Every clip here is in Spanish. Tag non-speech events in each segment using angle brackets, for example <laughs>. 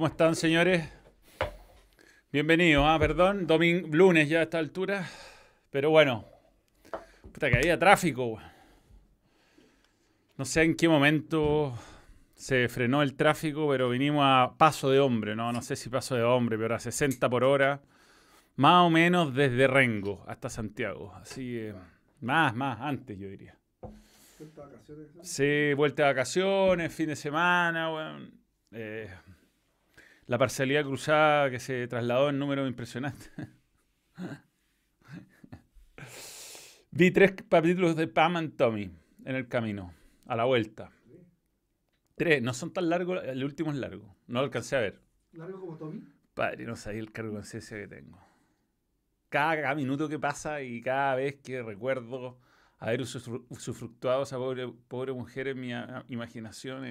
¿Cómo están, señores? Bienvenidos, ah, perdón, domingo, lunes ya a esta altura. Pero bueno, puta que había tráfico. No sé en qué momento se frenó el tráfico, pero vinimos a paso de hombre, ¿no? No sé si paso de hombre, pero a 60 por hora. Más o menos desde Rengo hasta Santiago. Así que, más, más, antes yo diría. ¿Vuelta de vacaciones? Sí, vuelta de vacaciones, fin de semana, weón. Eh, la parcialidad cruzada que se trasladó en número impresionante. <laughs> Vi tres capítulos de Pam and Tommy en el camino, a la vuelta. Tres, no son tan largos, el último es largo. No lo alcancé a ver. ¿Largo como Tommy? Padre, no sabía el cargo de conciencia que tengo. Cada, cada minuto que pasa y cada vez que recuerdo haber usufru- usufructuado a esa pobre, pobre mujer en mi a- imaginación.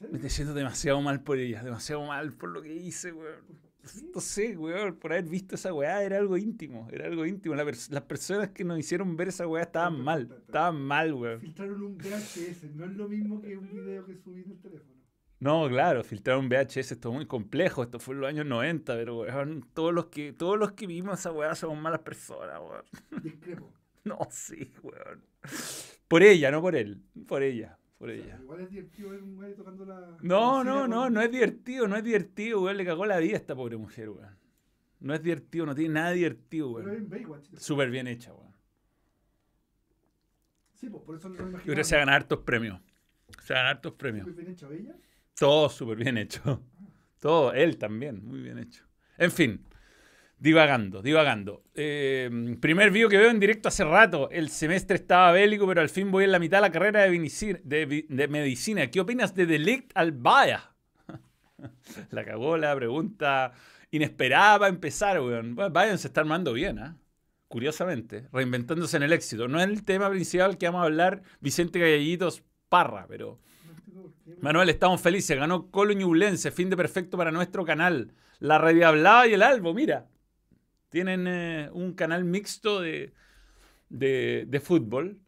Me estoy siento demasiado mal por ella, demasiado mal por lo que hice, weón. No sé, weón, por haber visto esa weá era algo íntimo, era algo íntimo. La pers- las personas que nos hicieron ver esa weá estaban mal, estaban mal, weón. Filtraron un VHS, no es lo mismo que un video que subí en el teléfono. No, claro, filtrar un VHS, esto es muy complejo, esto fue en los años 90, pero weón, todos los que, todos los que vimos esa weá somos malas personas, weón. Discrepo. <laughs> No, sí, weón. Por ella, no por él, por ella, por O sea, ella. igual es divertido ver un güey tocando la. No, no, no, no es divertido, no es divertido, weón. Le cagó la vida a esta pobre mujer, weón. No es divertido, no tiene nada divertido, Pero weón. Súper bien hecha, weón. Sí, pues por eso no lo Yo creo que se van hartos premios. Se van hartos premios. Muy bien hecho ella. Todo súper bien hecho. Todo, él también, muy bien hecho. En fin, divagando, divagando. Eh, primer vídeo que veo en directo hace rato. El semestre estaba bélico, pero al fin voy en la mitad de la carrera de, medicina. ¿Qué opinas de Delict al Baya? <laughs> la cagó la pregunta inesperada para empezar, weón. Bueno, Bayern se está armando bien, ¿ah? Curiosamente, reinventándose en el éxito. No es el tema principal que vamos a hablar Vicente Galleguitos Parra, pero... Manuel, estamos felices. Ganó Colo Ñublense. Fin de perfecto para nuestro canal. La Rediablada y el Albo, mira. Tienen eh, un canal mixto de, de, fútbol.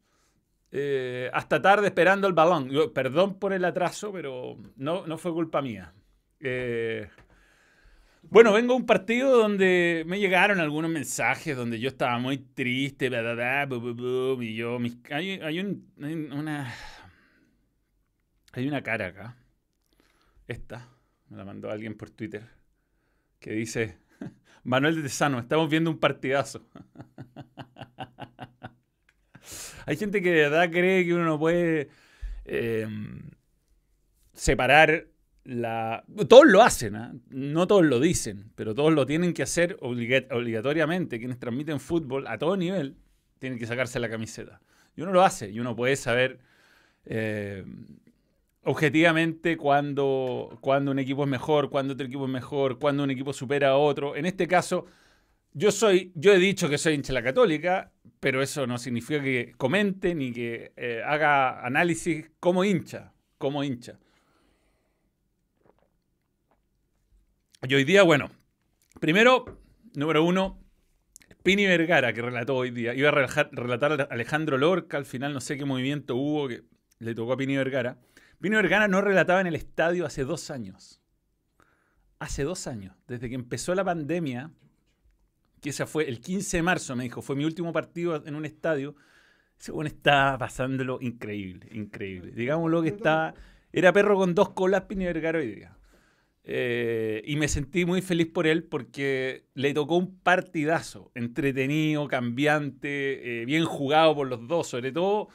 Eh, hasta tarde esperando el balón. Perdón por el atraso, pero no, no fue culpa mía. Eh, bueno, vengo a un partido donde me llegaron algunos mensajes donde yo estaba muy triste, y yo, mis- hay, hay un- hay una, hay una cara acá. Esta. Me la mandó alguien por Twitter. Que dice: Manuel de Tesano, estamos viendo un partidazo. <laughs> Hay gente que de verdad cree que uno no puede eh, separar la. Todos lo hacen, ¿ah? no todos lo dicen, pero todos lo tienen que hacer obliga- obligatoriamente. Quienes transmiten fútbol a todo nivel tienen que sacarse la camiseta. Y uno lo hace, y uno puede saber. eh, objetivamente cuando, cuando un equipo es mejor, cuando otro equipo es mejor, cuando un equipo supera a otro. En este caso, yo soy, yo he dicho que soy hincha la católica, pero eso no significa que comente ni que eh, haga análisis como hincha, como hincha. Y hoy día, bueno, primero, número uno, Pini Vergara, que relató hoy día. Iba a relatar a Alejandro Lorca, al final no sé qué movimiento hubo que le tocó a Pini Vergara. Pini Vergara no relataba en el estadio hace dos años. Hace dos años, desde que empezó la pandemia, que esa fue el 15 de marzo, me dijo, fue mi último partido en un estadio. Ese weón estaba pasándolo increíble, increíble. Digámoslo que estaba. Era perro con dos colas Pini Vergara hoy día. Eh, y me sentí muy feliz por él porque le tocó un partidazo, entretenido, cambiante, eh, bien jugado por los dos, sobre todo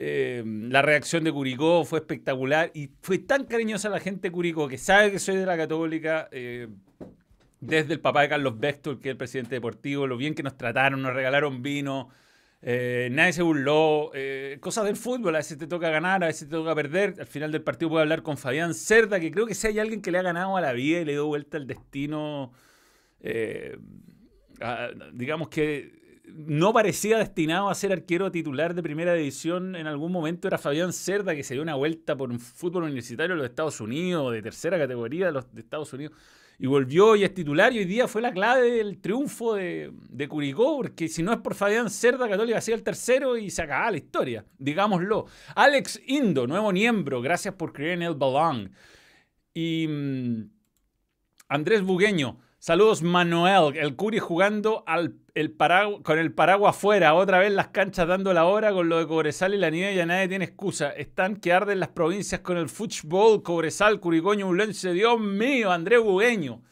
eh, la reacción de Curicó fue espectacular y fue tan cariñosa la gente de Curicó que sabe que soy de la Católica, eh, desde el papá de Carlos Bextor, que es el presidente deportivo, lo bien que nos trataron, nos regalaron vino, eh, nadie se burló, cosas del fútbol, a veces te toca ganar, a veces te toca perder, al final del partido puedo hablar con Fabián Cerda, que creo que si hay alguien que le ha ganado a la vida y le dio vuelta al destino, digamos que no parecía destinado a ser arquero titular de primera división en algún momento era Fabián Cerda, que se dio una vuelta por un fútbol universitario de los Estados Unidos, de tercera categoría de los Estados Unidos, y volvió y es titular, y hoy día fue la clave del triunfo de, de Curicó, porque si no es por Fabián Cerda, Católica hacía el tercero y se acababa la historia, digámoslo. Alex Indo, nuevo miembro, gracias por creer en el balón. Y mm, Andrés Bugueño, saludos Manuel, el Curi jugando al, el paragu- con el paraguas afuera, otra vez las canchas dando la hora con lo de Cobresal y la nieve, ya nadie tiene excusa. Están que arden las provincias con el fútbol, Cobresal, Curicoño, Ulense, Dios mío, Andrés Bugueño.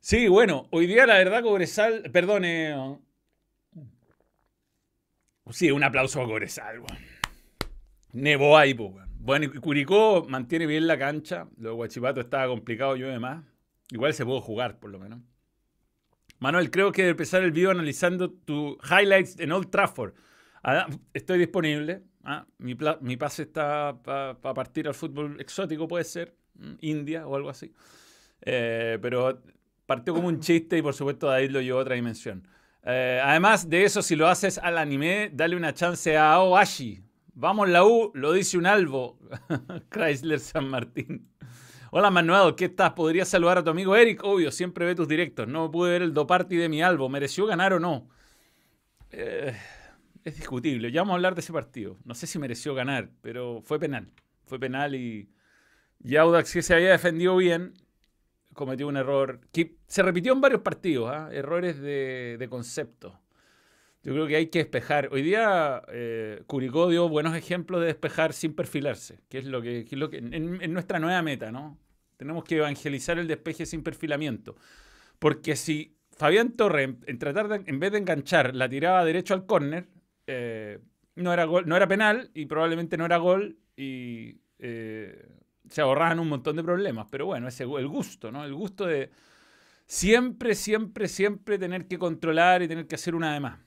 Sí, bueno, hoy día la verdad Cobresal, perdón, eh, sí, un aplauso a Cobresal, weón. Nevó ahí, pues. Bueno, Curicó mantiene bien la cancha. Lo de Guachipato estaba complicado, yo más. Igual se pudo jugar, por lo menos. Manuel, creo que debe empezar el video analizando tu highlights en Old Trafford. Ah, estoy disponible. Ah, mi, mi pase está para partir al fútbol exótico, puede ser. mm, India o algo así. Eh, pero partió como un chiste y por supuesto David lo llevó a otra dimensión. Eh, además de eso, si lo haces al anime, dale una chance a Aoashi. Vamos la U, lo dice un albo. <laughs> Chrysler San Martín. Hola Manuel, ¿qué estás? ¿Podrías saludar a tu amigo Eric? Obvio, siempre ve tus directos. No pude ver el doparty de mi albo. ¿Mereció ganar o no? Eh, es discutible. Ya vamos a hablar de ese partido. No sé si mereció ganar, pero fue penal. Fue penal y, y Audax, que se había defendido bien, cometió un error que se repitió en varios partidos. ¿ah? Errores de, concepto. Yo creo que hay que despejar. Hoy día eh, Curicó dio buenos ejemplos de despejar sin perfilarse, que es lo que, que es lo que en, en nuestra nueva meta, ¿no? Tenemos que evangelizar el despeje sin perfilamiento. Porque si Fabián Torre, en, tratar en vez de enganchar, la tiraba derecho al córner, eh, no, era gol, no era penal y probablemente no era gol y eh, se ahorraban un montón de problemas. Pero bueno, ese, el gusto, ¿no? El gusto de siempre, siempre, siempre tener que controlar y tener que hacer una de más.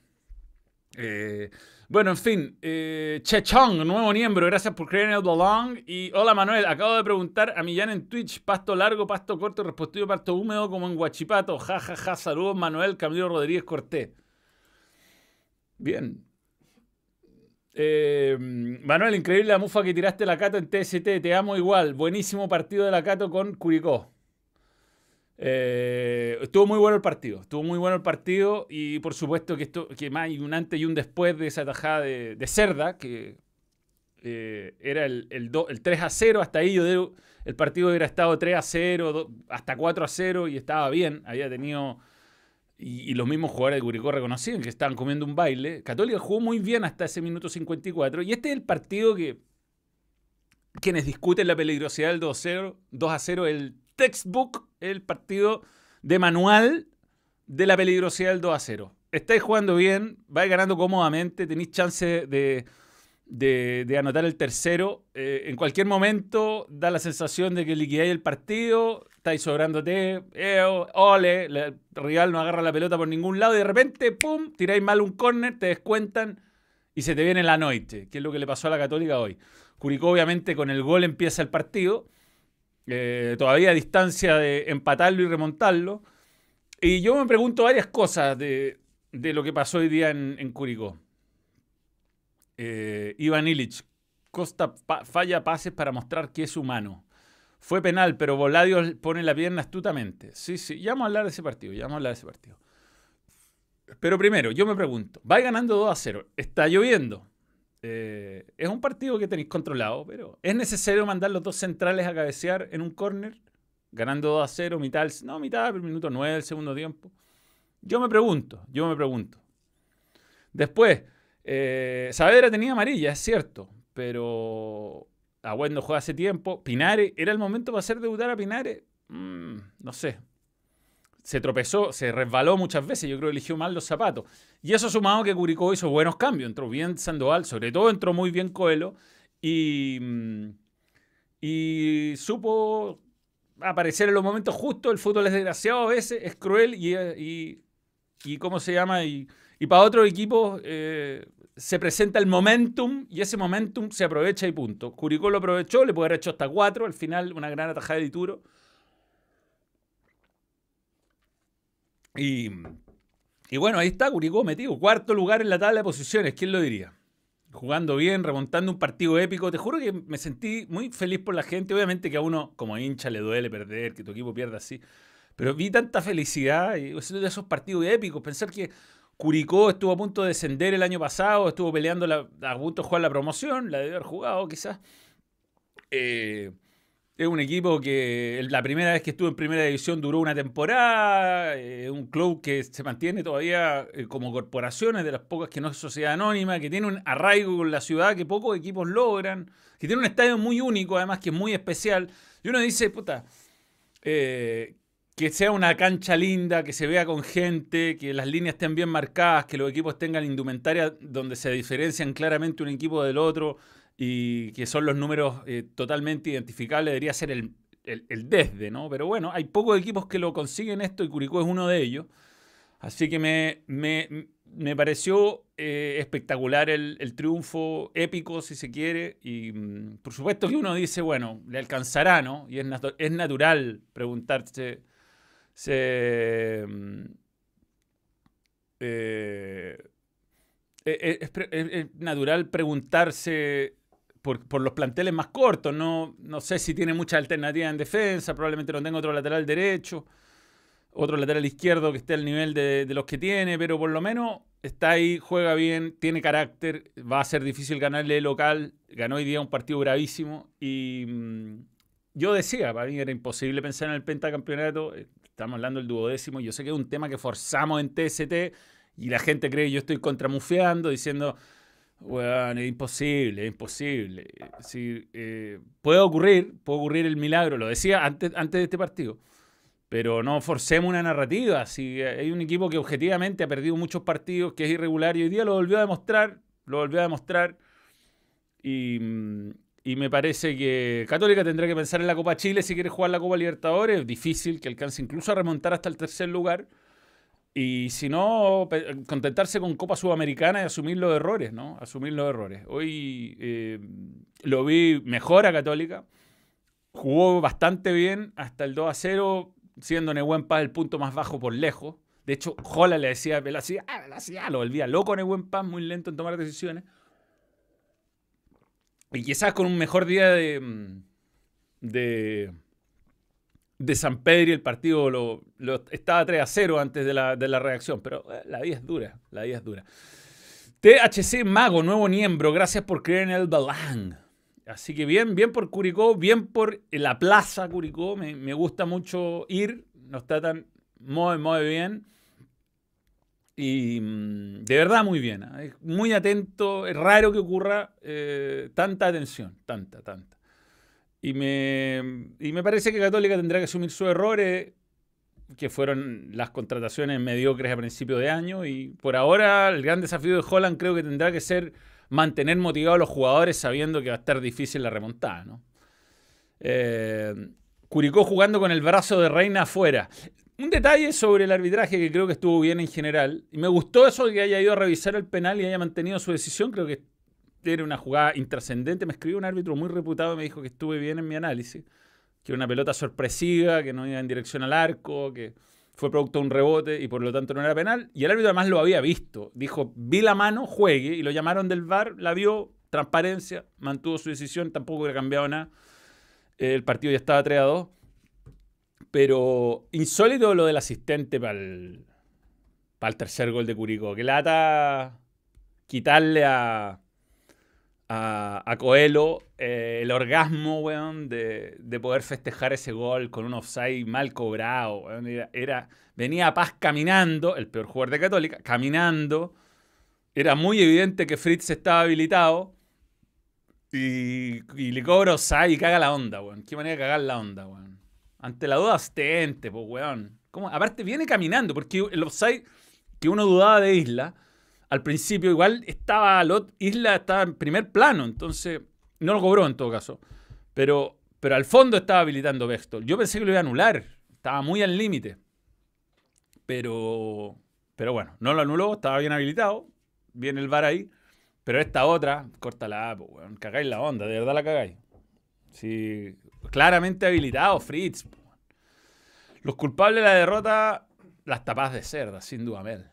Eh, bueno, en fin, eh, Chechong, nuevo miembro, gracias por creer en el balón. Y hola Manuel, acabo de preguntar a Millán en Twitch, pasto largo, pasto corto, respondido pasto húmedo como en Guachipato. Ja, ja, ja, saludos Manuel Camilo Rodríguez Cortés. Bien. Eh, Manuel, increíble la mufa que tiraste la Cato en TST, te amo igual. Buenísimo partido de la Cato con Curicó. Eh, estuvo muy bueno el partido, estuvo muy bueno el partido y por supuesto que, esto, que más hay un antes y un después de esa tajada de, de Cerda, que eh, era el, el, do, el, 3 a 0, hasta ahí yo debo, el partido hubiera estado 3 a 0, do, hasta 4 a 0 y estaba bien, había tenido, y, y, los mismos jugadores de Curicó reconocían que estaban comiendo un baile. Católica jugó muy bien hasta ese minuto 54 y este es el partido que quienes discuten la peligrosidad del 2 a 0, 2 a 0 el textbook, el partido de manual de la peligrosidad del 2 a 0. Estáis jugando bien, vais ganando cómodamente, tenéis chance de, anotar el tercero. Eh, en cualquier momento da la sensación de que liquidáis el partido, estáis sobrándote, eh, ole, el rival no agarra la pelota por ningún lado y de repente, pum, tiráis mal un córner, te descuentan y se te viene la noche, que es lo que le pasó a la Católica hoy. Curicó obviamente con el gol empieza el partido eh, todavía a distancia de empatarlo y remontarlo. Y yo me pregunto varias cosas de, de lo que pasó hoy día en, en Curicó. Eh, Iván Illich, Costa falla pases para mostrar que es humano. Fue penal, pero Voladios pone la pierna astutamente. Sí, sí, ya vamos a hablar de ese partido, ya vamos a hablar de ese partido. Pero primero, yo me pregunto, va ganando 2 a 0, está lloviendo. Eh, es un partido que tenéis controlado, pero ¿es necesario mandar los dos centrales a cabecear en un córner? Ganando 2 a 0, mitad, no, mitad del minuto 9 del segundo tiempo. Yo me pregunto, yo me pregunto. Después, eh, Saavedra tenía amarilla, es cierto, pero Agüed no juega hace tiempo. Pinares, ¿era el momento para hacer debutar a Pinares? Mm, no sé. Se tropezó, se resbaló muchas veces, yo creo que eligió mal los zapatos. Y eso sumado que Curicó hizo buenos cambios, entró bien Sandoval, sobre todo entró muy bien Coelho y, y supo aparecer en los momentos justos. El fútbol es desgraciado a veces, es cruel y, y, y ¿cómo se llama? Y, y para otros equipos eh, se presenta el momentum y ese momentum se aprovecha y punto. Curicó lo aprovechó, le puede haber hecho hasta cuatro, al final una gran atajada de Dituro. Y, y, bueno, ahí está Curicó metido, cuarto lugar en la tabla de posiciones, ¿quién lo diría? Jugando bien, remontando un partido épico. Te juro que me sentí muy feliz por la gente. Obviamente que a uno como hincha le duele perder, que tu equipo pierda así. Pero vi tanta felicidad y esos partidos épicos. Pensar que Curicó estuvo a punto de descender el año pasado, estuvo peleando a punto de jugar la promoción, la debe haber jugado quizás. Eh, es un equipo que la primera vez que estuvo en primera división duró una temporada, eh, un club que se mantiene todavía eh, como corporaciones de las pocas que no es sociedad anónima, que tiene un arraigo con la ciudad que pocos equipos logran, que tiene un estadio muy único, además que es muy especial. Y uno dice, puta, eh, que sea una cancha linda, que se vea con gente, que las líneas estén bien marcadas, que los equipos tengan indumentaria donde se diferencian claramente un equipo del otro y que son los números eh, totalmente identificables, debería ser el, desde, ¿no? Pero bueno, hay pocos equipos que lo consiguen esto y Curicó es uno de ellos. Así que me, me, pareció eh, espectacular el, triunfo, épico si se quiere, y mm, por supuesto que uno dice, bueno, le alcanzará, ¿no? Y es, es natural preguntarse, se, mm, eh, es, natural preguntarse por, los planteles más cortos. No, no sé si tiene mucha alternativa en defensa, probablemente no tenga otro lateral derecho, otro lateral izquierdo que esté al nivel de, los que tiene, pero por lo menos está ahí, juega bien, tiene carácter, va a ser difícil ganarle local, ganó hoy día un partido gravísimo y mm, yo decía, para mí era imposible pensar en el pentacampeonato, estamos hablando del duodécimo, yo sé que es un tema que forzamos en TST y la gente cree que yo estoy contramufeando diciendo bueno, es imposible, es imposible. Sí, eh, puede ocurrir, puede ocurrir el milagro, lo decía antes, antes de este partido, pero no forcemos una narrativa. Si hay un equipo que objetivamente ha perdido muchos partidos, que es irregular y hoy día lo volvió a demostrar, lo volvió a demostrar. Y, y me parece que Católica tendrá que pensar en la Copa Chile si quiere jugar la Copa Libertadores. Es difícil que alcance incluso a remontar hasta el tercer lugar. Y si no, contentarse con Copa Sudamericana y asumir los errores, ¿no? Asumir los errores. Hoy eh, lo vi mejor a Católica. Jugó bastante bien hasta el 2 a 0, siendo Nehuen Paz el punto más bajo por lejos. De hecho, Jola le decía a Velocidad, ah, lo volvía loco Nehuen Paz, muy lento en tomar decisiones. Y quizás con un mejor día de, mm, de de San Pedro y el partido lo, estaba 3 a 0 antes de la, reacción, pero eh, la vida es dura, la vida es dura. THC Mago, nuevo miembro, gracias por creer en el Balang. Así que bien, bien por Curicó, bien por la plaza Curicó, me, gusta mucho ir, nos tratan muy, muy bien. Y mm, de verdad muy bien, ¿eh? muy atento, es raro que ocurra eh, tanta atención, tanta, tanta. Y me, y me parece que Católica tendrá que asumir sus errores, que fueron las contrataciones mediocres a principio de año. Y por ahora el gran desafío de Holland creo que tendrá que ser mantener motivados a los jugadores sabiendo que va a estar difícil la remontada. ¿no? Eh, Curicó jugando con el brazo de Reina afuera. Un detalle sobre el arbitraje que creo que estuvo bien en general. Y me gustó eso de que haya ido a revisar el penal y haya mantenido su decisión. Creo que era una jugada intrascendente. Me escribió un árbitro muy reputado y me dijo que estuve bien en mi análisis. Que era una pelota sorpresiva, que no iba en dirección al arco, que fue producto de un rebote y por lo tanto no era penal. Y el árbitro además lo había visto. Dijo, vi la mano, juegue. Y lo llamaron del VAR, la vio, transparencia, mantuvo su decisión, tampoco hubiera cambiado nada. El partido ya estaba 3 a 2. Pero insólito lo del asistente para el, para el tercer gol de Curicó. Que lata quitarle a, a, Coelho eh, el orgasmo, weón, de, poder festejar ese gol con un offside mal cobrado. Era, venía a Paz caminando, el peor jugador de Católica, caminando. Era muy evidente que Fritz estaba habilitado. Y, le cobra offside y caga la onda, weón. Qué manera de cagar la onda, weón. Ante la duda, astente, pues, weón. Aparte, viene caminando, porque el offside que uno dudaba de Isla al principio igual estaba Lot Isla estaba en primer plano, entonces no lo cobró en todo caso. Pero, pero al fondo estaba habilitando Bextol. Yo pensé que lo iba a anular, estaba muy al límite. Pero, pero bueno, no lo anuló, estaba bien habilitado, viene el VAR ahí. Pero esta otra, córtala, pues, cagáis la onda, de verdad la cagáis. Sí, claramente habilitado, Fritz. Los culpables de la derrota, las tapas de cerda, sin duda, Mel.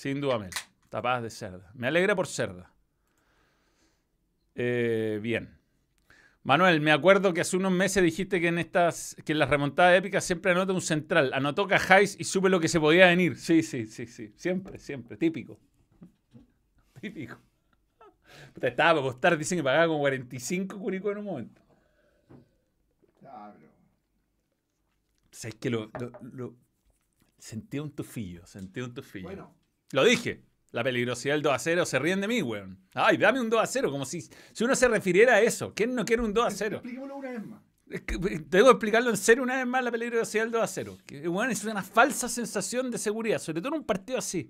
Sin duda, Mel. Tapadas de cerda. Me alegra por cerda. Eh, bien. Manuel, me acuerdo que hace unos meses dijiste que en estas, que en las remontadas épicas siempre anota un central. Anotó Cajáis y supe lo que se podía venir. Sí, sí, sí, sí. Siempre, siempre. Típico. Típico. estaba para costar, dicen que pagaba como 45 curicos en un momento. Pero. ¿Sabes que lo, lo- lo- Sentí un tufillo, sentí un tufillo. Bueno, Lo dije. La peligrosidad del 2 a 0 se ríen de mí, weón. Ay, dame un 2 a 0, como si, si uno se refiriera a eso. ¿Quién no quiere un 2 a 0? expliquémoslo una vez más. Es que, eh, Tengo que explicarlo en serio una vez más la peligrosidad del 2 a 0. Que, weón, es una falsa sensación de seguridad, sobre todo en un partido así.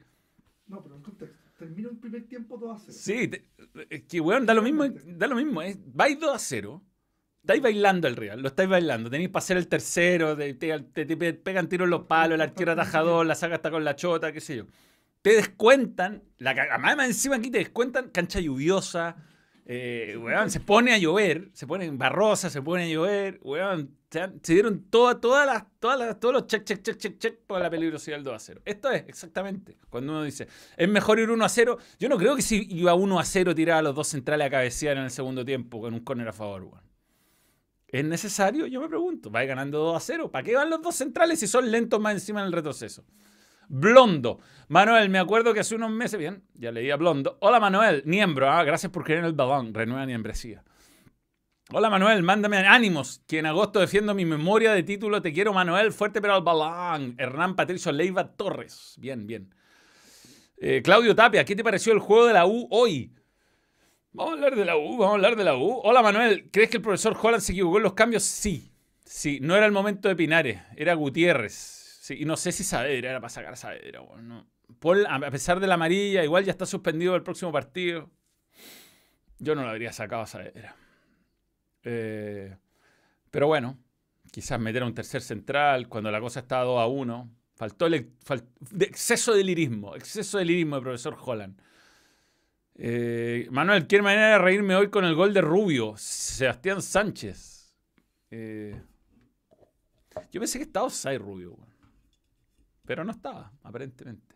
No, pero en contexto. Termina el primer tiempo 2 a 0. Sí, te- es que, weón, da lo mismo, da lo mismo. ¿eh? Vais 2 a 0, estáis bailando el Real, lo estáis bailando, tenéis para hacer el tercero, te, te- te- pegan tiros los palos, el arquero atajador, la saca hasta con la chota, qué sé yo. Te descuentan, la, además encima aquí te descuentan cancha lluviosa, eh, weón, se pone a llover, se pone en barrosa, se pone a llover, weón, se, dieron toda, todas las, todas todos los check, check, check, check, check por la peligrosidad del 2 a 0. Esto es exactamente cuando uno dice, es mejor ir 1 a 0. Yo no creo que si iba 1 a 0 tiraba los dos centrales a cabecear en el segundo tiempo con un córner a favor, weón. ¿Es necesario? Yo me pregunto. Va ganando 2 a 0. ¿Para qué van los dos centrales si son lentos más encima en el retroceso? Blondo. Manuel, me acuerdo que hace unos meses, bien, ya leía Blondo. Hola Manuel, miembro, ah, gracias por creer en el balón, renueva mi membresía. Hola Manuel, mándame ánimos, que en agosto defiendo mi memoria de título Te quiero Manuel, fuerte pero al balón. Hernán Patricio Leiva Torres. Bien, bien. Eh, Claudio Tapia, ¿qué te pareció el juego de la U hoy? Vamos a hablar de la U, vamos a hablar de la U. Hola Manuel, ¿crees que el profesor Holland se equivocó en los cambios? Sí, sí, no era el momento de Pinares, era Gutiérrez. Sí, y no sé si Saavedra era para sacar Saavedra. bueno, no. Paul, a pesar de la amarilla, igual ya está suspendido el próximo partido. Yo no lo habría sacado a Saavedra. Eh, pero bueno, quizás meter a un tercer central cuando la cosa estaba 2 a 1. Faltó el, exceso de lirismo, exceso de lirismo de profesor Holland. Eh, Manuel, ¿qué manera de reírme hoy con el gol de Rubio? Sebastián Sánchez. Eh, yo pensé que estaba offside Rubio. Pero no estaba, aparentemente.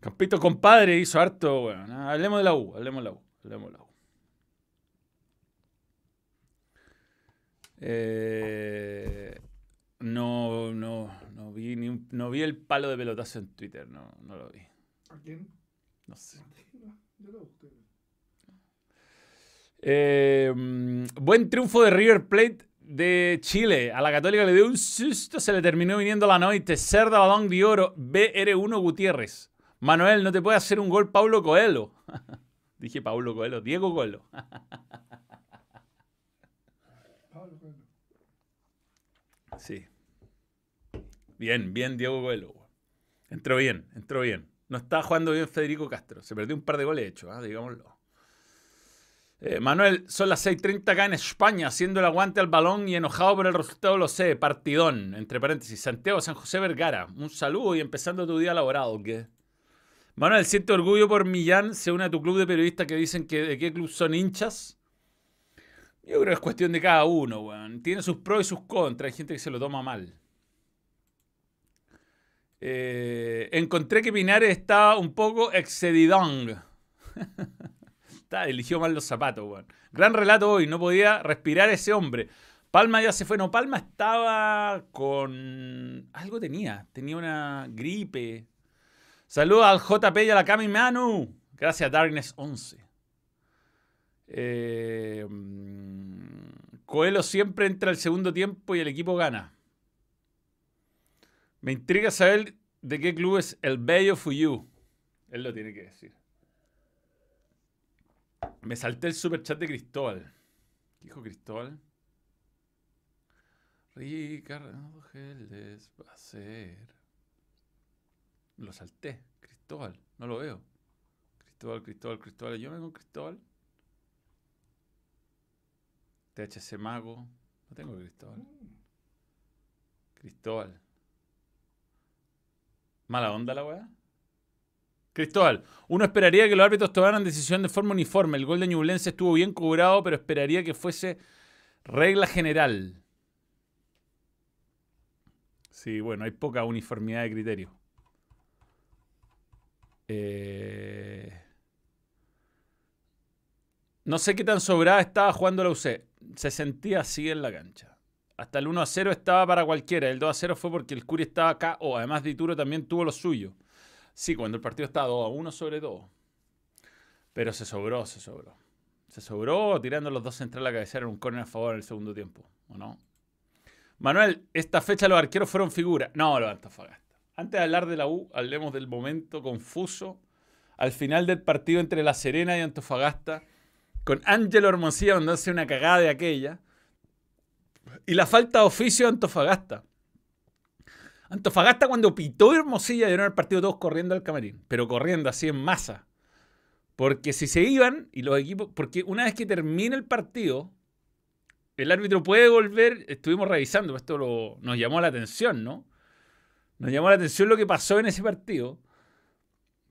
Campito compadre hizo harto, weón. Ah, Hablemos de la U, hablemos de la U, hablemos de la U. Eh, no, no, no vi ni un- no vi el palo de pelotazo en Twitter, no, no lo vi. ¿A quién? No sé. No, yo lo busqué. Eh, mm, buen triunfo de River Plate de Chile. A la Católica le dio un susto, se le terminó viniendo la noche. Cerda Balón de Oro, BR1 Gutiérrez. Manuel, no te puede hacer un gol Paulo Coelho. <laughs> Dije Paulo Coelho, Diego Coelho. Pablo. Sí. Bien, bien Diego Coelho. Entró bien, entró bien. No estaba jugando bien Federico Castro. Se perdió un par de goles hechos, ah, digámoslo. Eh, Manuel, son las 6.30 acá en España, haciendo el aguante al balón y enojado por el resultado, lo sé. Partidón, entre paréntesis. Santiago San José Vergara. Un saludo y empezando tu día laborado, ¿qué? Manuel, siento orgullo por Millán. Se une a tu club de periodistas que dicen que de qué club son hinchas. Yo creo que es cuestión de cada uno, weón. Tiene sus pros y sus contras. Hay gente que se lo toma mal. Eh, encontré que Pinares estaba un poco excedidón. <laughs> Está, eligió mal los zapatos, weón. Gran relato hoy. No podía respirar ese hombre. Palma ya se fue. No, Palma estaba con... Algo tenía. Tenía una gripe. Saludos al JP y a la Cami Manu. Gracias, Darkness11. Eh, mm, Coelho siempre entra al segundo tiempo y el equipo gana. Me intriga saber de qué club es el Bello Fuyu. Él lo tiene que decir. Me salté el superchat de Cristóbal. ¿Qué dijo Cristóbal? Ricardo Geles va a ser. Lo salté. Cristóbal. No lo veo. Cristóbal, Cristóbal, Cristóbal. Yo vengo con Cristóbal. THC Mago. No tengo Cristóbal. Cristóbal. Mala onda la weá. Cristóbal, uno esperaría que los árbitros tomaran decisión de forma uniforme. El gol de Ñublense estuvo bien cobrado, pero esperaría que fuese regla general. Sí, bueno, hay poca uniformidad de criterio. Eh, No sé qué tan sobrada estaba jugando la UC. Se sentía así en la cancha. Hasta el 1 a 0 estaba para cualquiera. El 2 a 0 fue porque el Curi estaba acá. O además de Ituro también tuvo lo suyo. Sí, cuando el partido estaba 2 a 1 sobre todo. Pero se sobró, se sobró. Se sobró tirando los dos centrales a cabecear en un córner a favor en el segundo tiempo. ¿O no? Manuel, esta fecha los arqueros fueron figuras. No, los Antofagasta. Antes de hablar de la U, hablemos del momento confuso al final del partido entre La Serena y Antofagasta, con Ángelo Hermosilla mandándose una cagada de aquella, y la falta de oficio de Antofagasta. Antofagasta cuando pitó Hermosilla dieron el partido todos corriendo al camarín, pero corriendo así en masa. Porque si se iban y los equipos, porque una vez que termina el partido, el árbitro puede volver, estuvimos revisando, esto nos llamó la atención, ¿no? Nos llamó la atención lo que pasó en ese partido,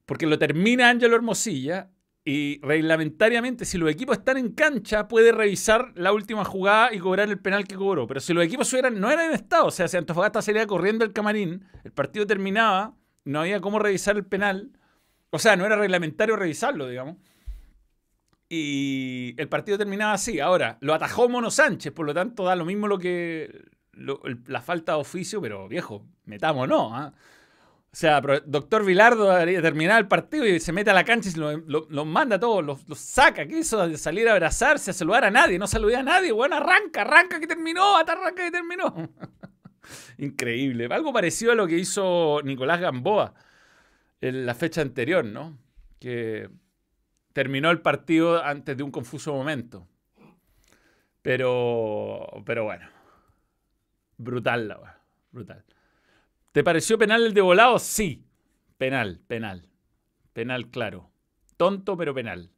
porque lo termina Ángelo Hermosilla y reglamentariamente si los equipos están en cancha puede revisar la última jugada y cobrar el penal que cobró, pero si los equipos no eran en estado, o sea, si Antofagasta salía corriendo el camarín, el partido terminaba, no había cómo revisar el penal, o sea, no era reglamentario revisarlo, digamos. Y el partido terminaba así. Ahora, lo atajó Mono Sánchez, por lo tanto da lo mismo lo que la falta de oficio, pero viejo, metamos no. ¿ah? O sea, doctor Vilardo terminar el partido y se mete a la cancha y los manda a todos, los, saca. ¿Qué hizo? Salir a abrazarse, a saludar a nadie. No saludé a nadie. Bueno, arranca, arranca que terminó, arranca que terminó. <laughs> Increíble. Algo parecido a lo que hizo Nicolás Gamboa en la fecha anterior, ¿no? Que terminó el partido antes de un confuso momento. Pero, pero bueno, brutal la brutal. ¿Te pareció penal el de volado? Sí, penal, penal, penal claro. Tonto pero penal.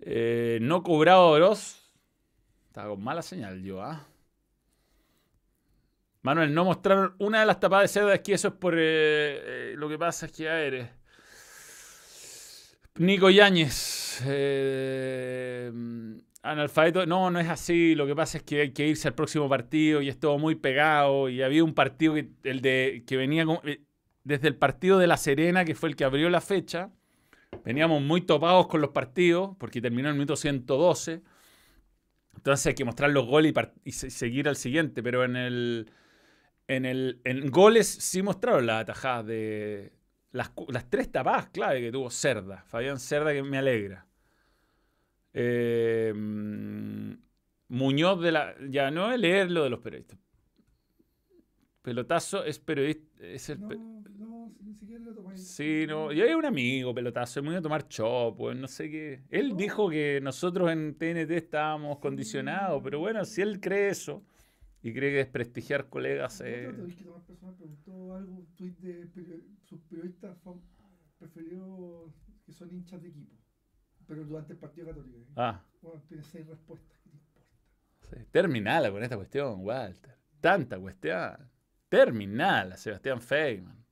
Eh, no cobrado Oroz. Estaba con mala señal yo, ¿ah? Manuel, no mostraron una de las tapadas de cerda, es que eso es por... Eh, eh, lo que pasa es que, a. Nico Yáñez. Analfabeto. No, no es así. Lo que pasa es que hay que irse al próximo partido y es todo muy pegado. Y había un partido que, el de, que venía eh, desde el partido de La Serena, que fue el que abrió la fecha. Veníamos muy topados con los partidos porque terminó en el minuto 112. Entonces hay que mostrar los goles y, seguir al siguiente. Pero en el. En, el, en goles sí mostraron las atajadas de, las, tres tapadas clave que tuvo Cerda. Fabián Cerda, que me alegra. Eh, Muñoz de la. Ya no es leer lo de los periodistas. Pelotazo es periodista. Es el, no, no, ni siquiera lo tomé. Sí, no. Yo hay un amigo, pelotazo, es muy a tomar chop, pues no sé qué. Él dijo que nosotros en TNT estábamos condicionados, pero bueno, si él cree eso y cree que desprestigiar colegas. Eh... No, que Tomás Personal preguntó algo, un tweet de sus periodistas preferidos que son hinchas de equipo, pero durante el partido católico. ¿eh? Ah. Bueno, tiene seis respuestas. ¿Qué te importa? Sí. Terminala con esta cuestión, Walter. Tanta cuestión. Terminala, Sebastián Feynman.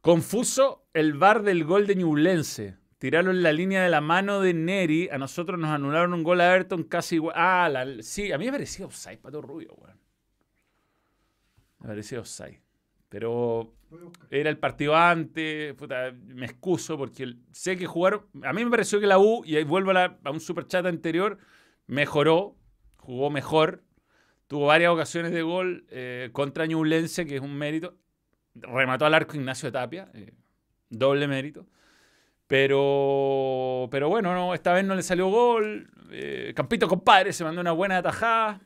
Confuso el bar del gol de Ñublense tiraron la línea de la mano de Neri. A nosotros nos anularon un gol a Everton casi igual. Ah, sí, a mí me parecía offside, Pato Rubio, weón. Me parecía offside. Pero era el partido antes, me excuso porque sé que jugaron. A mí me pareció que la U, y ahí vuelvo a, un super chat anterior, mejoró, jugó mejor, tuvo varias ocasiones de gol eh, contra Ñublense, que es un mérito. Remató al arco Ignacio Tapia, eh, doble mérito. Pero, pero bueno, no, esta vez no le salió gol. Eh, Campito compadre se mandó una buena atajada.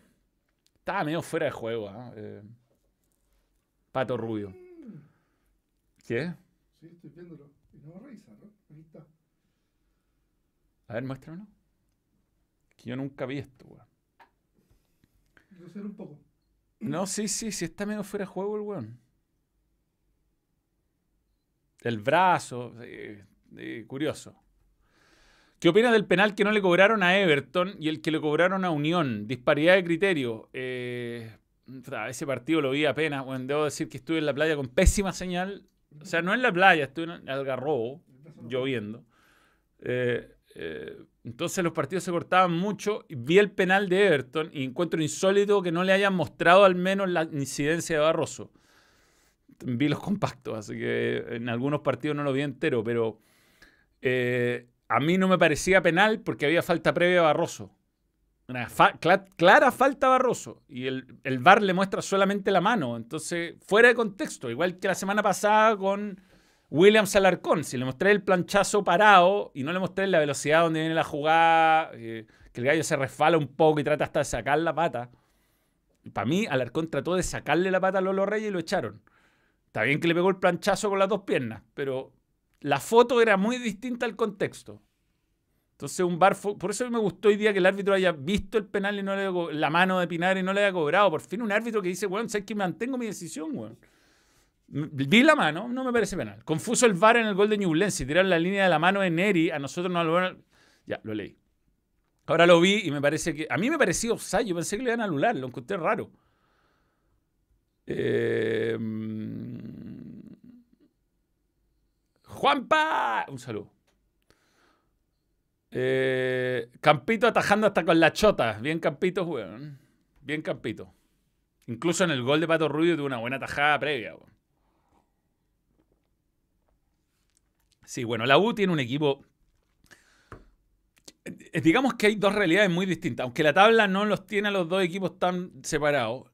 Estaba medio fuera de juego. ¿ah? Pato Rubio. ¿Qué? Sí, estoy viéndolo. Y no revisa, ¿no? Ahí está. A ver, muéstramelo. Que yo nunca vi esto, weón. un poco. No, sí, sí, sí está medio fuera de juego el weón. El brazo. Eh, curioso. ¿Qué opina del penal que no le cobraron a Everton y el que le cobraron a Unión? Disparidad de criterio. Eh, ese partido lo vi apenas. Bueno, debo decir que estuve en la playa con pésima señal. O sea, no en la playa, estuve en Algarrobo, lloviendo. Eh, entonces los partidos se cortaban mucho. Vi el penal de Everton y encuentro insólito que no le hayan mostrado al menos la incidencia de Barroso. Vi los compactos, así que en algunos partidos no lo vi entero, pero eh, a mí no me parecía penal porque había falta previa a Barroso. Una clara falta a Barroso. Y el, el VAR le muestra solamente la mano. Entonces, fuera de contexto. Igual que la semana pasada con Williams Alarcón. Si le mostré el planchazo parado y no le mostré la velocidad donde viene la jugada, eh, que el gallo se resfala un poco y trata hasta de sacar la pata. Para mí, Alarcón trató de sacarle la pata a Lolo Reyes y lo echaron. Está bien que le pegó el planchazo con las dos piernas, pero la foto era muy distinta al contexto. Entonces, un bar. Por eso me gustó hoy día que el árbitro haya visto el penal y no le la mano de Pinar y no le haya cobrado. Por fin, un árbitro que dice, bueno, sé que mantengo mi decisión, weón. Vi la mano, no me parece penal. Confuso el VAR en el gol de Ñublense. Tirar la línea de la mano de Neri, a nosotros no lo Ya, lo leí. Ahora lo vi y me parece que. A mí me pareció offside. Yo pensé que le iban a anular, lo encontré raro. Eh, Juanpa, un saludo. Eh, Campito atajando hasta con la chota. Bien Campito, weón. Bien Campito. Incluso en el gol de Pato Rubio tuvo una buena tajada previa. Sí, bueno, la U tiene un equipo. Eh, digamos que hay dos realidades muy distintas. Aunque la tabla no los tiene a los dos equipos tan separados.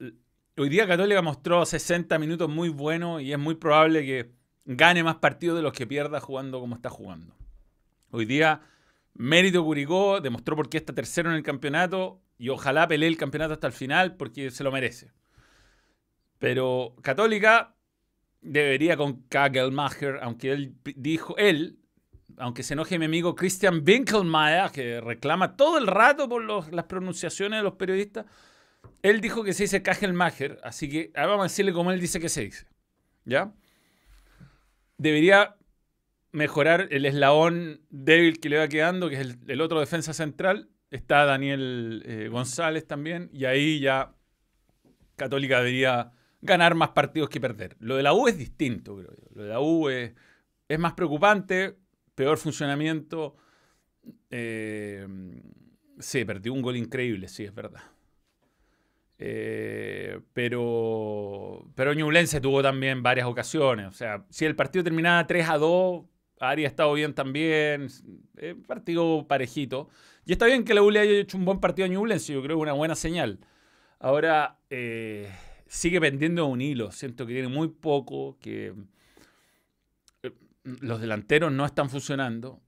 Hoy día Católica mostró 60 minutos muy buenos y es muy probable que gane más partidos de los que pierda jugando como está jugando. Hoy día, Mérito Curicó demostró por qué está tercero en el campeonato y ojalá pelee el campeonato hasta el final porque se lo merece. Pero Católica debería con Kagelmacher, aunque él dijo, él, aunque se enoje mi amigo Christian Winkelmeier, que reclama todo el rato por las pronunciaciones de los periodistas, él dijo que se dice Kagelmacher, así que ahora vamos a decirle como él dice que se dice. ¿Ya? Debería mejorar el eslabón débil que le va quedando, que es el, otro defensa central. Está Daniel eh, González también, y ahí ya Católica debería ganar más partidos que perder. Lo de la U es distinto, creo yo. Lo de la U es, más preocupante, peor funcionamiento. Eh, sí, perdió un gol increíble, sí, es verdad. Eh, pero, pero Ñublense tuvo también varias ocasiones. O sea, si el partido terminaba 3 a 2, habría estado bien también. Eh, partido parejito. Y está bien que la U haya hecho un buen partido a Ñublense, yo creo que es una buena señal. Ahora, eh, sigue pendiendo un hilo. Siento que tiene muy poco, que eh, los delanteros no están funcionando.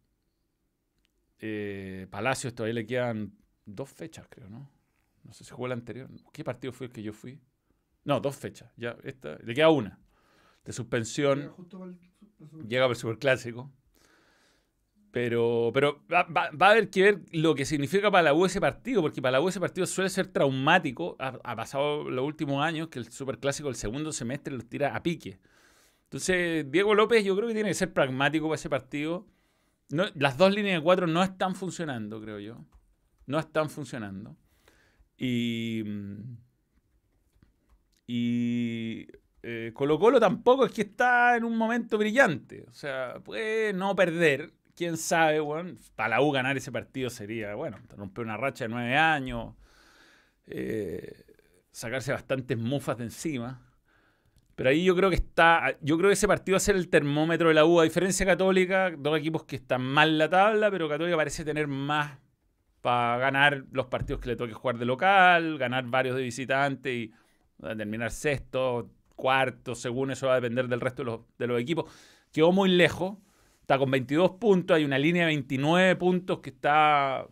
Eh, Palacios todavía le quedan dos fechas, creo, ¿no? No sé si jugó el anterior. ¿Qué partido fue el que yo fui? No, dos fechas. Ya, esta, le queda una. De suspensión. Llega por el superclásico. Pero, pero va, a haber que ver lo que significa para la U ese partido, porque para la U ese partido suele ser traumático. Ha, pasado los últimos años que el superclásico el segundo semestre los tira a pique. Entonces, Diego López yo creo que tiene que ser pragmático para ese partido. las dos líneas de cuatro no están funcionando, creo yo. No están funcionando. Y. Y. Eh, Colo Colo tampoco es que está en un momento brillante. O sea, puede no perder quién sabe, bueno, para la U ganar ese partido sería, bueno, romper una racha de nueve años, eh, sacarse bastantes mufas de encima. Pero ahí yo creo que está, yo creo que ese partido va a ser el termómetro de la U, a diferencia Católica, dos equipos que están mal en la tabla, pero Católica parece tener más para ganar los partidos que le toque jugar de local, ganar varios de visitante y terminar sexto, cuarto, según eso va a depender del resto de los, de los equipos. Quedó muy lejos está con 22 puntos, hay una línea de 29 puntos que está,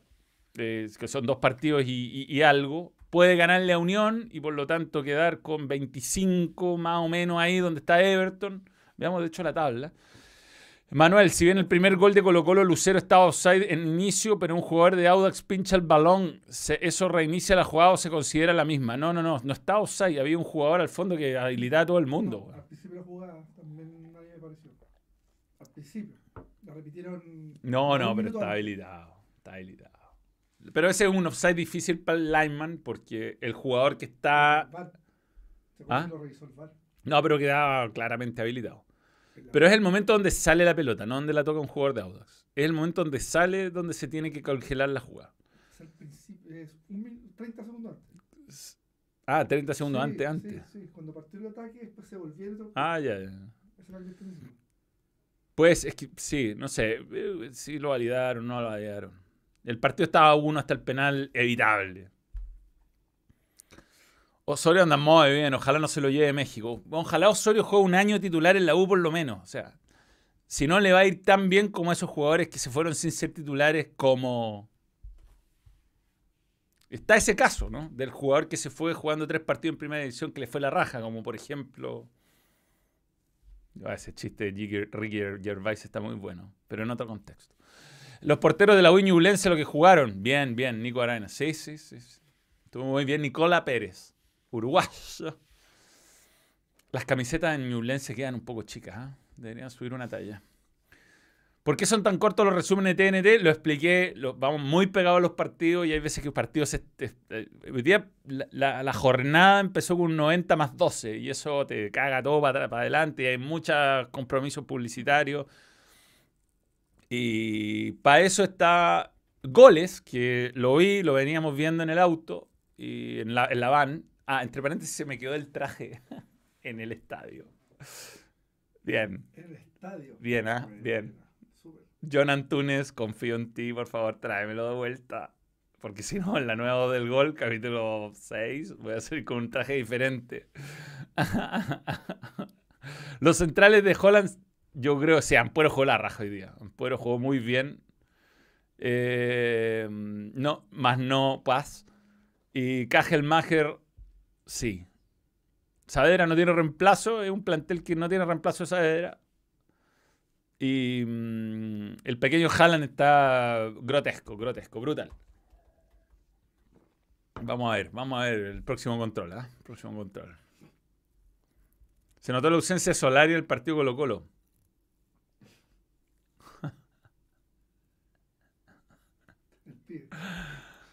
eh, que son dos partidos y, algo. Puede ganarle a Unión y por lo tanto quedar con 25 más o menos ahí donde está Everton. Veamos de hecho la tabla. Manuel, si bien el primer gol de Colo Colo Lucero estaba offside en inicio, pero un jugador de Audax pincha el balón, ¿eso reinicia la jugada o se considera la misma? No, no, no, no está offside, había un jugador al fondo que habilitaba a todo el mundo. al principio la jugada también nadie me pareció. Al principio repitieron. No, no, pero está habilitado. Está habilitado. Pero ese es un offside difícil para el lineman porque el jugador que está. ¿Ah? No, pero queda claramente habilitado. Pero es el momento donde sale la pelota, no donde la toca un jugador de Audax. Es el momento donde sale donde se tiene que congelar la jugada. Es, el principio, es un, 30 segundos antes. Ah, 30 segundos antes, antes. Sí, sí, cuando partió el ataque, después se volvió. Ah, ya, ya. Pues es que sí, no sé, eh, si lo validaron, no lo validaron. El partido estaba uno hasta el penal evitable. Osorio anda muy bien, ojalá no se lo lleve México. Ojalá Osorio juegue un año titular en la U por lo menos. O sea, si no le va a ir tan bien como esos jugadores que se fueron sin ser titulares como está ese caso, ¿no? Del jugador que se fue jugando tres partidos en primera división que le fue la raja, como por ejemplo. Ah, ese chiste de Ricky Gervais está muy bueno, pero en otro contexto. Los porteros de la U lo que jugaron. Bien, bien, Nico Arana. Sí, sí, sí. Estuvo muy bien. Nicola Pérez, uruguayo. Las camisetas en Ñublense quedan un poco chicas. ¿ah? Deberían subir una talla. ¿Por qué son tan cortos los resúmenes de TNT? Lo expliqué, vamos muy pegados a los partidos y hay veces que los partidos... Eh, hoy día la, jornada empezó con un 90 más 12 y eso te caga todo para, adelante y hay muchos compromisos publicitarios. Y para eso está Goles, que lo vi, lo veníamos viendo en el auto y en la van. Ah, entre paréntesis se me quedó el traje <laughs> en el estadio. Bien. En el estadio. Bien, ¿ah? Bien. John Antunes, confío en ti, por favor, tráemelo de vuelta. Porque si no, en la nueva del gol, capítulo 6, voy a salir con un traje diferente. <laughs> Los centrales de Holland, yo creo, o sea, Ampuero jugó la raja hoy día. Ampuero jugó muy bien. Eh, no, más no Paz. Y Kajelmacher, sí. Saavedra no tiene reemplazo, es un plantel que no tiene reemplazo de Saavedra. Y mm, el pequeño Haaland está grotesco, grotesco, brutal. Vamos a ver, vamos a ver el próximo control, ¿eh? Próximo control. Se notó la ausencia de Solari el partido Colo Colo.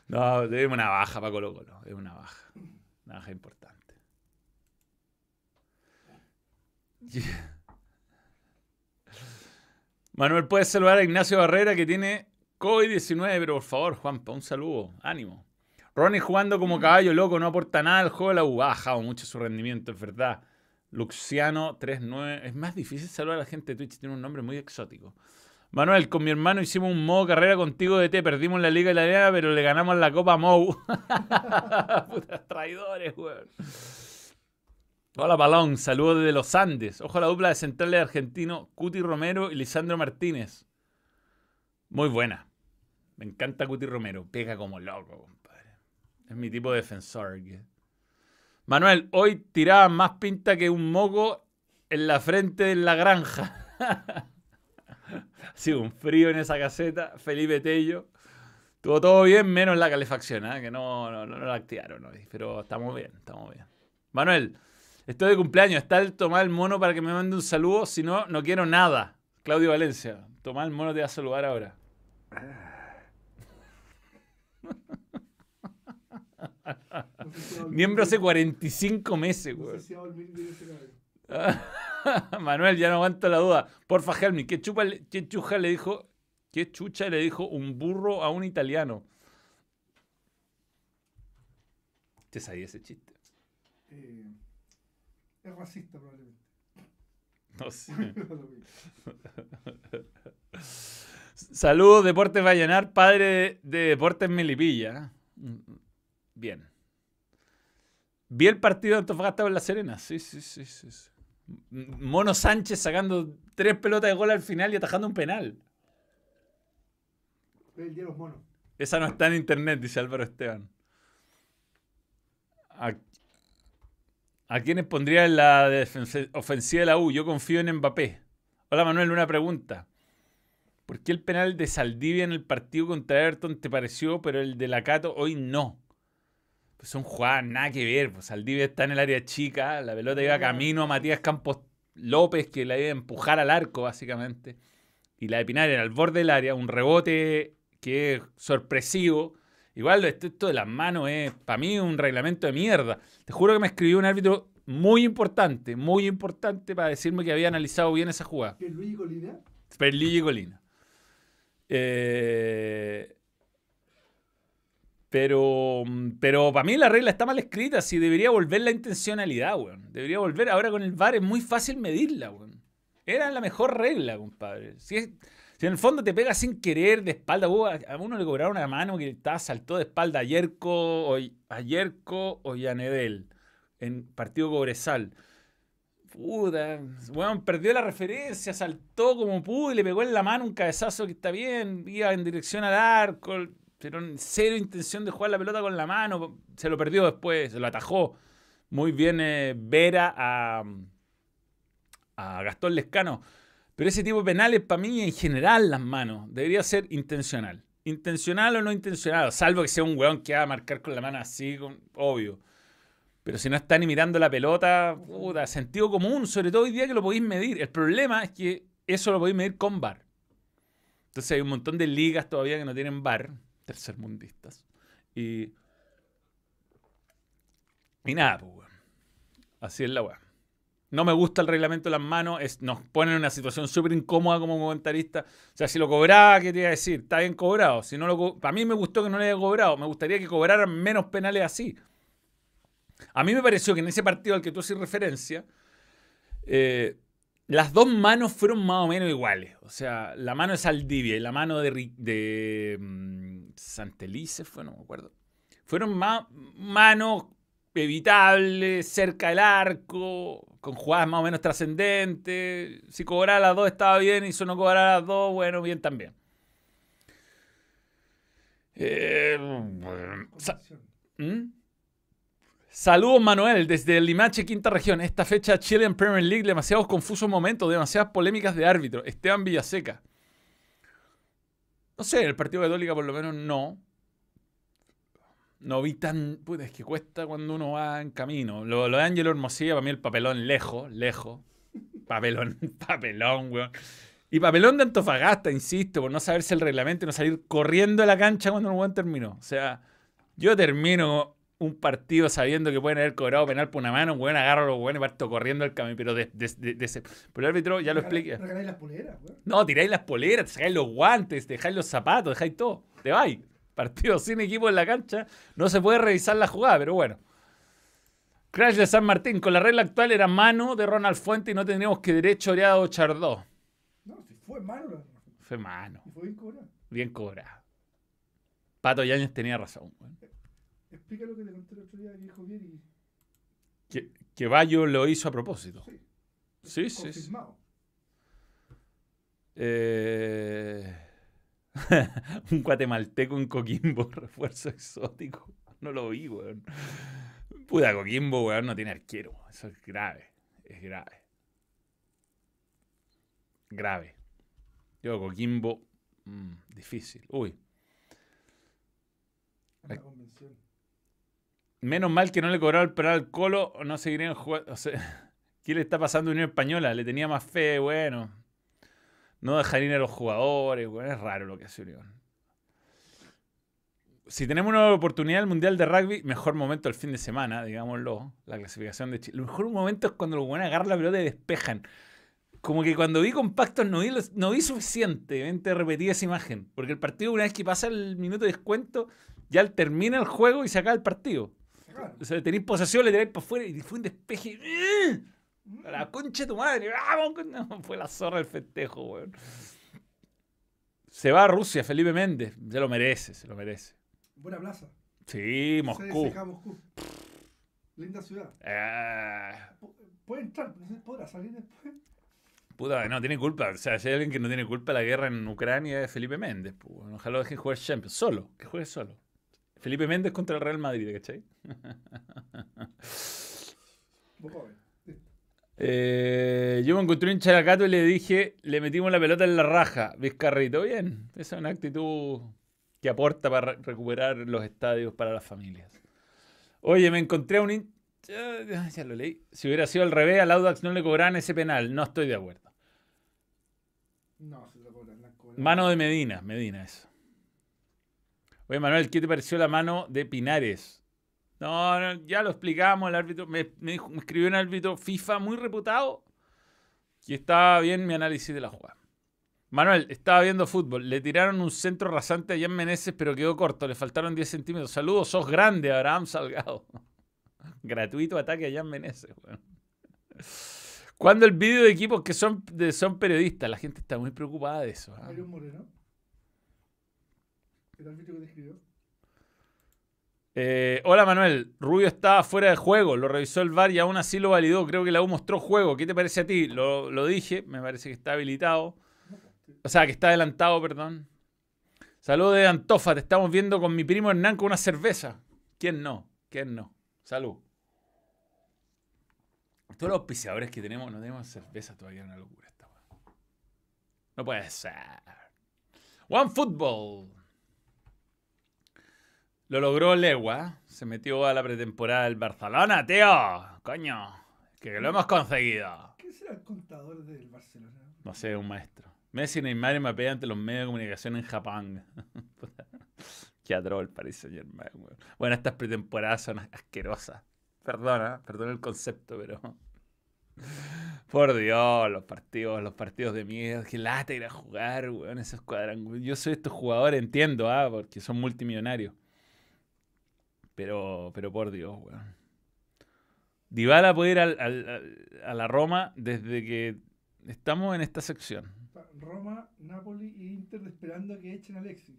No, debemos una baja para Colo Colo. Es una baja. Una baja importante. <laughs> Manuel, puedes saludar a Ignacio Barrera que tiene COVID-19, pero por favor, Juanpa, un saludo. Ánimo. Ronnie jugando como caballo loco, no aporta nada al juego de la U. Ha bajado mucho su rendimiento, es verdad. Luciano 39. Es más difícil saludar a la gente de Twitch, tiene un nombre muy exótico. Manuel, con mi hermano hicimos un modo carrera contigo de T. Perdimos la Liga Italiana, pero le ganamos la Copa Mou. <laughs> Putas traidores, weón. Hola, Balón. Saludos desde los Andes. Ojo a la dupla de centrales argentino Cuti Romero y Lisandro Martínez. Muy buena. Me encanta Cuti Romero. Pega como loco, compadre. Es mi tipo de defensor. Manuel, hoy tiraba más pinta que un moco en la frente de la granja. <laughs> Sí, un frío en esa caseta. Felipe Tello. Tuvo todo bien, menos la calefacción, ¿eh? que no, no, no, la activaron hoy. Pero estamos bien, estamos bien. Manuel, estoy de cumpleaños. Está el Tomás el Mono para que me mande un saludo. Si no, no quiero nada. Claudio Valencia. Tomás el Mono te va a saludar ahora. <laughs> Miembro hace 45 meses, güey. <laughs> <laughs> Manuel, ya no aguanto la duda. Porfa, Helmi, ¿qué, chupa, ¿qué chucha le dijo? ¿Qué chucha le dijo un burro a un italiano? ¿Te sabía ese chiste? Eh, es racista, probablemente. No <laughs> sé. <laughs> Saludos, Deportes Vallenar, padre de, Deportes Melipilla. Bien. Vi el partido de Antofagasta en La Serena. Sí, sí, sí, sí. Mono Sánchez sacando tres pelotas de gol al final y atajando un penal. El día de los monos. Esa no está en internet, dice Álvaro Esteban. ¿A, ¿A quiénes pondría en la ofensiva de la U? Yo confío en Mbappé. Hola Manuel, una pregunta. ¿Por qué el penal de Saldivia en el partido contra Everton te pareció, pero el de Lacato hoy no? Pues son jugadas nada que ver. Pues Saldivia está en el área chica, la pelota iba camino a Matías Campos López, que la iba a empujar al arco, básicamente. Y la de Pinar era al borde del área, un rebote que es sorpresivo. Igual esto, de las manos es, para mí, un reglamento de mierda. Te juro que me escribió un árbitro muy importante, muy importante para decirme que había analizado bien esa jugada. ¿Perluigi Colina? Perluigi Colina. Eh, pero, pero para mí la regla está mal escrita. Si debería volver la intencionalidad, weón. Debería volver. Ahora con el VAR es muy fácil medirla, weón. Era la mejor regla, compadre. Si, si en el fondo te pega sin querer de espalda, a uno le cobraron una mano que estaba saltó de espalda a Yerko o, a Yerko o Yanedel en partido Cobresal. Puta, weón, perdió la referencia, saltó como pudo y le pegó en la mano un cabezazo que está bien, iba en dirección al arco pero cero intención de jugar la pelota con la mano. Se lo perdió después, se lo atajó. Muy bien eh, Vera a, a Gastón Lescano. Pero ese tipo de penales, para mí, en general, las manos, debería ser intencional. Intencional o no intencional, salvo que sea un weón que va a marcar con la mano así, obvio. Pero si no están ni mirando la pelota, puta, sentido común, sobre todo hoy día que lo podéis medir. El problema es que eso lo podéis medir con VAR. Entonces hay un montón de ligas todavía que no tienen VAR, tercermundistas. Y. Y nada, pues, Así es la weá. No me gusta el reglamento de las manos, nos pone en una situación súper incómoda como comentarista. O sea, si lo cobraba, ¿qué te iba a decir? Está bien cobrado. Si no lo, a mí me gustó que no le haya cobrado. Me gustaría que cobraran menos penales así. A mí me pareció que en ese partido al que tú haces referencia, eh, las dos manos fueron más o menos iguales. O sea, la mano de Saldivia y la mano de, de Santelice fue, no me acuerdo. Fueron manos evitables, cerca del arco, con jugadas más o menos trascendentes. Si cobraba las dos estaba bien y si no cobraba las dos, bueno, bien también. Eh, ¿Mm? Saludos Manuel, desde el Limache, quinta región. Esta fecha Chile en Premier League, demasiados confusos momentos, demasiadas polémicas de árbitro. Esteban Villaseca. No sé, el partido Católica por lo menos no. No vi tan. Puta, es que cuesta cuando uno va en camino. Lo, de Ángelo Hermosilla, para mí el papelón lejos, lejos. Papelón, <laughs> papelón, weón. Y papelón de Antofagasta, insisto, por no saberse el reglamento y no salir corriendo a la cancha cuando el weón terminó. O sea, yo termino un partido sabiendo que pueden haber cobrado penal por una mano, un weón agarra a los weones y parto corriendo el camino, pero de, ese. Pero el árbitro ya lo explica. las poleras, No, tiráis las poleras, te sacáis los guantes, te dejáis los zapatos, dejáis todo. Te vais. Partido <laughs> sin equipo en la cancha, no se puede revisar la jugada, pero bueno. Crash de San Martín, con la regla actual era mano de Ronald Fuente y no tendríamos que derecho oreado Chardó. No, si fue mano. Fue mano. fue bien cobrado. Bien cobrado. Pato Yáñez tenía razón. Explica lo que te conté el otro día viejo bien y... Que, que Bayo lo hizo a propósito. Sí, sí, sí. Eh... <laughs> un guatemalteco en Coquimbo, <laughs> refuerzo exótico. No lo vi, weón. Puta, Coquimbo, weón, no tiene arquero. Eso es grave. Es grave. Grave. Yo, Coquimbo, mmm, difícil. Uy. Menos mal que no le cobraron el penal al Colo no seguirían jugando. O sea, <laughs> ¿qué le está pasando a Unión Española? Le tenía más fe, bueno. No dejarían a los jugadores, bueno, es raro lo que hace Unión. Si tenemos una oportunidad del Mundial de Rugby, mejor momento del fin de semana, digámoslo, la clasificación de Chile. El mejor momento es cuando los buenos agarran la pelota y despejan. Como que cuando vi compactos no vi, no vi suficientemente repetida esa imagen. Porque el partido, una vez que pasa el minuto de descuento, ya termina el juego y se acaba el partido. O sea, tenéis posesión, le tiráis para afuera y fue un despeje. A la concha de tu madre. ¡Vamos! fue la zorra del festejo, weón. Se va a Rusia, Felipe Méndez. Se lo merece, se lo merece. Buena plaza. Sí, Moscú. Moscú. Linda ciudad. Eh... Puede entrar, no sé, podrá salir después. Puta, no tiene culpa. O sea, si hay alguien que no tiene culpa de la guerra en Ucrania es Felipe Méndez. Pues. Ojalá lo dejen jugar Champions. Solo, que juegue solo. Felipe Méndez contra el Real Madrid, ¿cachai? eh, yo me encontré un characato y le dije, le metimos la pelota en la raja, Vizcarrito. Bien, esa es una actitud que aporta para recuperar los estadios para las familias. Oye, me encontré a un... Ya, ya lo leí. Si hubiera sido al revés, al Audax no le cobraran ese penal. No estoy de acuerdo. No, se lo cobran. Mano de Medina, Medina eso. Oye, Manuel, ¿qué te pareció la mano de Pinares? No, ya lo explicamos, el árbitro me, escribió un árbitro FIFA muy reputado y estaba bien mi análisis de la jugada. Manuel, estaba viendo fútbol, le tiraron un centro rasante a Jan Meneses, pero quedó corto, le faltaron 10 centímetros. Saludos, sos grande, Abraham Salgado. <laughs> Gratuito ataque a Jan Meneses. Cuando el vídeo de equipos que son, periodistas, la gente está muy preocupada de eso. ¿ah? Moreno. ¿El árbitro que te Eh, hola Manuel, Rubio estaba fuera de juego, lo revisó el VAR y aún así lo validó. Creo que la U mostró juego. ¿Qué te parece a ti? Lo, dije, me parece que está habilitado. O sea, que está adelantado, perdón. Saludos de Antofa, te estamos viendo con mi primo Hernán con una cerveza. ¿Quién no? ¿Quién no? Salud. Todos los auspiciadores que tenemos, no tenemos cerveza todavía, una locura esta. No puede ser. One Football. Lo logró Legua. Se metió a la pretemporada del Barcelona, tío. Coño. Que lo hemos conseguido. ¿Qué será el contador del Barcelona? No sé, un maestro. Messi, Neymar y Mbappé ante los medios de comunicación en Japón. <laughs> Qué atroz Paris Saint Germain. Bueno, estas pretemporadas son asquerosas. Perdona, perdona el concepto, pero. <laughs> Por Dios, los partidos, los partidos de miedo. Qué lata ir a jugar, weón, esos cuadrangulares. Yo soy estos jugadores, entiendo, ah, porque son multimillonarios. Pero, pero por Dios, weón. Dybala puede ir al- al- al- a la Roma desde que estamos en esta sección. Roma, Napoli e Inter esperando a que echen a Alexis.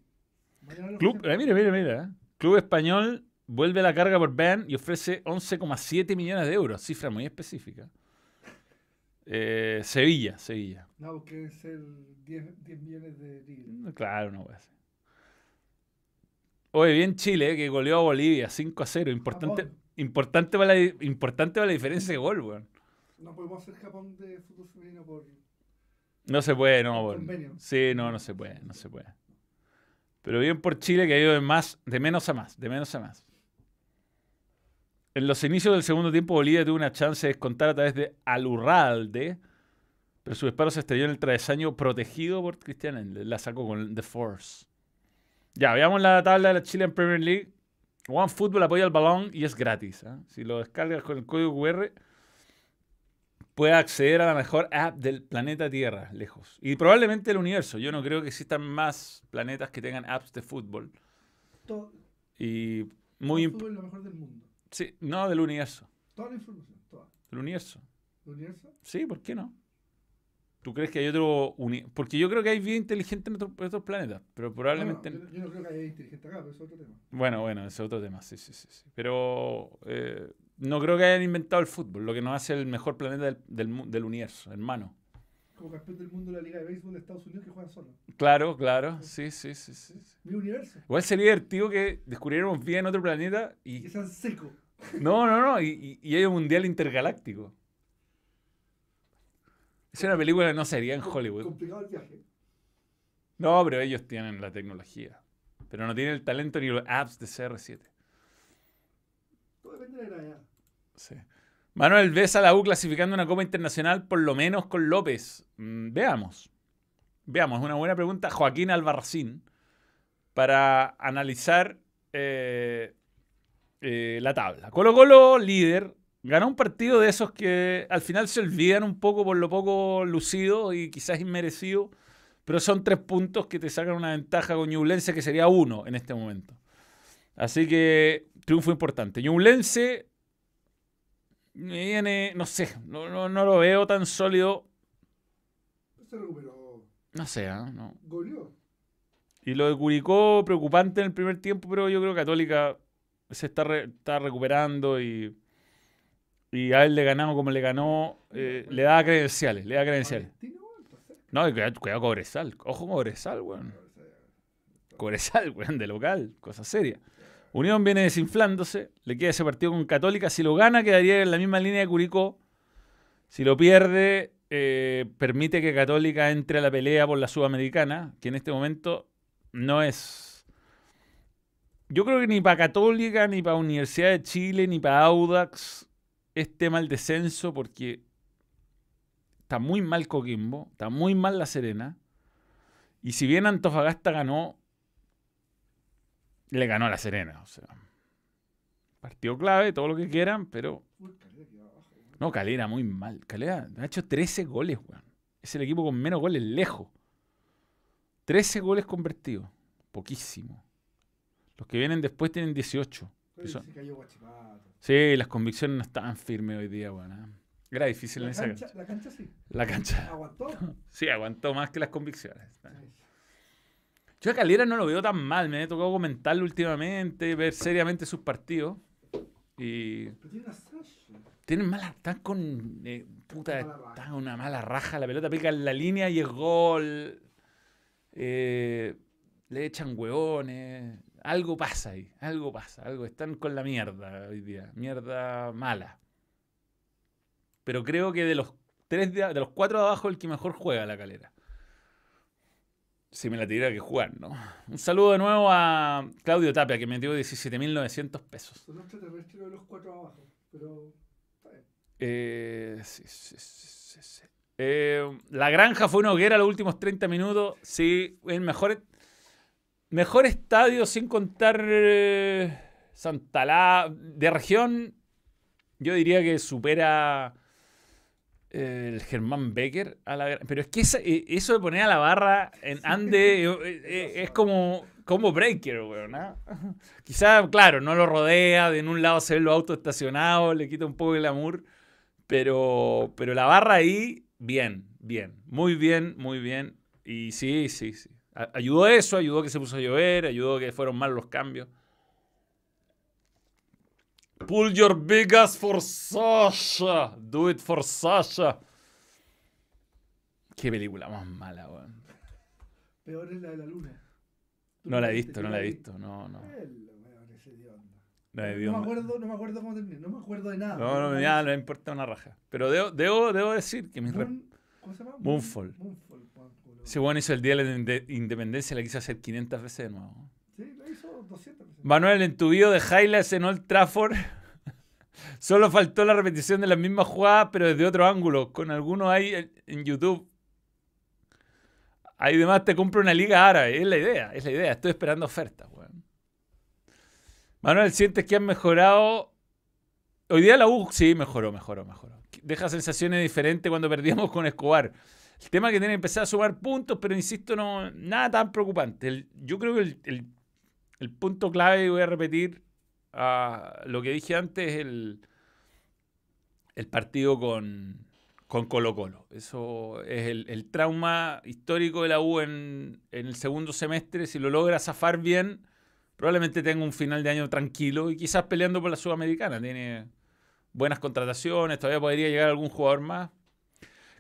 Club, eh, mira, mira, mira. Club español vuelve a la carga por Ben y ofrece 11,7 millones de euros, cifra muy específica. Eh, Sevilla, Sevilla. No, porque ser 10, 10 millones de libras. Claro, no puede ser. Oye, bien Chile, eh, que goleó a Bolivia 5 a 0. Importante, Japón. importante, para la, importante para la diferencia de gol, weón. No podemos hacer Japón de fútbol femenino por. No se puede, no, Por convenio. Sí, no, no se puede, no se puede. Pero bien por Chile que ha ido de más, de menos a más, de menos a más. En los inicios del segundo tiempo Bolivia tuvo una chance de descontar a través de Alurralde, pero su disparo se estrelló en el travesaño protegido por Cristian Endler. La sacó con The Force. Ya, veamos la tabla de la Chile en Premier League. One Football apoya el balón y es gratis. ¿ah? Si lo descargas con el código QR, puedes acceder a la mejor app del planeta Tierra, lejos. Y probablemente el universo. Yo no creo que existan más planetas que tengan apps de fútbol. Todo, Y muy... el imp- fútbol es lo mejor del mundo. Sí, no, del universo. Toda la información, toda. Del universo. ¿El universo? Sí, ¿por qué no? ¿Tú crees que hay otro... uni- Porque yo creo que hay vida inteligente en, otro- en otros planetas, pero probablemente... No, no, yo, no creo que haya inteligente acá, pero es otro tema. Bueno, bueno, es otro tema, sí, sí, sí. sí. Pero eh, no creo que hayan inventado el fútbol, lo que nos hace el mejor planeta del, del del universo, hermano. Como campeón del mundo de la Liga de Béisbol de Estados Unidos que juega solo. Claro, claro, sí, sí, sí, sí. sí. Mi universo. Igual sería divertido que descubriéramos vida en otro planeta Y y... que sean seco. No, no, no, y, y, y hay un mundial intergaláctico. Es una película que no sería en Hollywood. Complicado el viaje. No, pero ellos tienen la tecnología. Pero no tienen el talento ni los apps de CR7. Todo depende de la. Sí. Manuel, ¿ves a la U clasificando una Copa Internacional por lo menos con López? Mm, veamos. Veamos, es una buena pregunta. Joaquín Albarracín, para analizar eh, eh, la tabla. Colo Colo, líder, ganó un partido de esos que al final se olvidan un poco por lo poco lucido y quizás inmerecido, pero son tres puntos que te sacan una ventaja con Ñublense que sería uno en este momento. Así que triunfo importante. Ñublense me viene, no sé, no, no, no lo veo tan sólido. Se recuperó. No sé, ¿ah? no. Goleó. Y lo de Curicó, preocupante en el primer tiempo, pero yo creo que Católica se está, re- está recuperando y, y a él le ganamos como le ganó, eh, le da credenciales, le da credenciales. Cerca. No, cuidado, Cobresal, ojo Cobresal, weón. Cobresal, <laughs> weón, de local, cosa seria. Unión viene desinflándose, le queda ese partido con Católica, si lo gana quedaría en la misma línea de Curicó, si lo pierde eh, permite que Católica entre a la pelea por la Sudamericana, que en este momento no es... Yo creo que ni para Católica, ni para Universidad de Chile, ni para Audax es tema el descenso porque está muy mal Coquimbo, está muy mal La Serena. Y si bien Antofagasta ganó, le ganó a La Serena. O sea, partido clave, todo lo que quieran, pero no, Calera muy mal. Calera ha hecho 13 goles, weón. Es el equipo con menos goles lejos. 13 goles convertidos. Poquísimo. Los que vienen después tienen 18. Eso- Se cayó Guachipato. Sí, las convicciones no estaban firmes hoy día, weón. ¿eh? Era difícil en La esa cancha, cancha. la cancha sí. La cancha. Aguantó. <laughs> Sí, aguantó más que las convicciones. Yo a Calera no lo veo tan mal. Me he tocado comentarlo últimamente, ver seriamente sus partidos. Y. Tienen mala, están con eh, puta, están una mala raja, la pelota pica en la línea y es gol. Eh, le echan hueones. Algo pasa ahí, algo pasa, algo. Están con la mierda hoy día, mierda mala. Pero creo que de los tres de, de los cuatro de abajo el que mejor juega la calera. Si me la tuviera que jugar, ¿no? Un saludo de nuevo a Claudio Tapia, que me dio 17.900 pesos. Son extraterrestres de los cuatro abajo, pero. Eh, sí, sí, sí, sí, sí. Eh, la granja fue una hoguera los últimos 30 minutos. Sí, el mejor, mejor estadio sin contar eh, Santalá. De región, yo diría que supera eh, el Germán Becker. A la, pero es que esa- eh, eso de poner a la barra en Ande eh, es como, como breaker, weón. ¿ah? <laughs> Quizá, claro, no lo rodea. De en un lado se ven los autos estacionados, le quita un poco el glamour. Pero, pero la barra ahí, bien, bien. Muy bien, muy bien. Y sí, sí, sí. A- ayudó eso, ayudó que se puso a llover, ayudó que fueron mal los cambios. Pull your big ass for Sasha. Do it for Sasha. Qué película más mala, weón. Peor es la de la luna. ¿Tú No la he visto, no la he vi. visto. No, no. No me acuerdo, no me acuerdo cómo terminé, no me acuerdo de nada. No, no, ya no me importa una raja. Pero debo, debo, debo decir que mis Moon- ¿Cómo se llama? Moonfall. Moonfall, Juan. Ese weón hizo el día de la inde- independencia, la quiso hacer 500 veces de nuevo. Sí, lo hizo 200 veces. Manuel, en tu video de highlights en Old Trafford, <laughs> solo faltó la repetición de las mismas jugadas, pero desde otro ángulo. Con algunos ahí en, en YouTube. Ahí demás te compro una liga árabe. Es la idea, es la idea. Estoy esperando ofertas, weón. Manuel, ¿sientes que han mejorado? Hoy día la U, sí, mejoró, mejoró, mejoró. Deja sensaciones diferentes cuando perdíamos con Escobar. El tema es que tiene que empezar a sumar puntos, pero insisto, no, nada tan preocupante. Yo creo que el, punto clave, voy a repetir lo que dije antes, es el, el partido con, con Colo Colo. Eso es el, el trauma histórico de la U en, en el segundo semestre. Si lo logra zafar bien, probablemente tenga un final de año tranquilo y quizás peleando por la Sudamericana. Tiene buenas contrataciones, todavía podría llegar algún jugador más.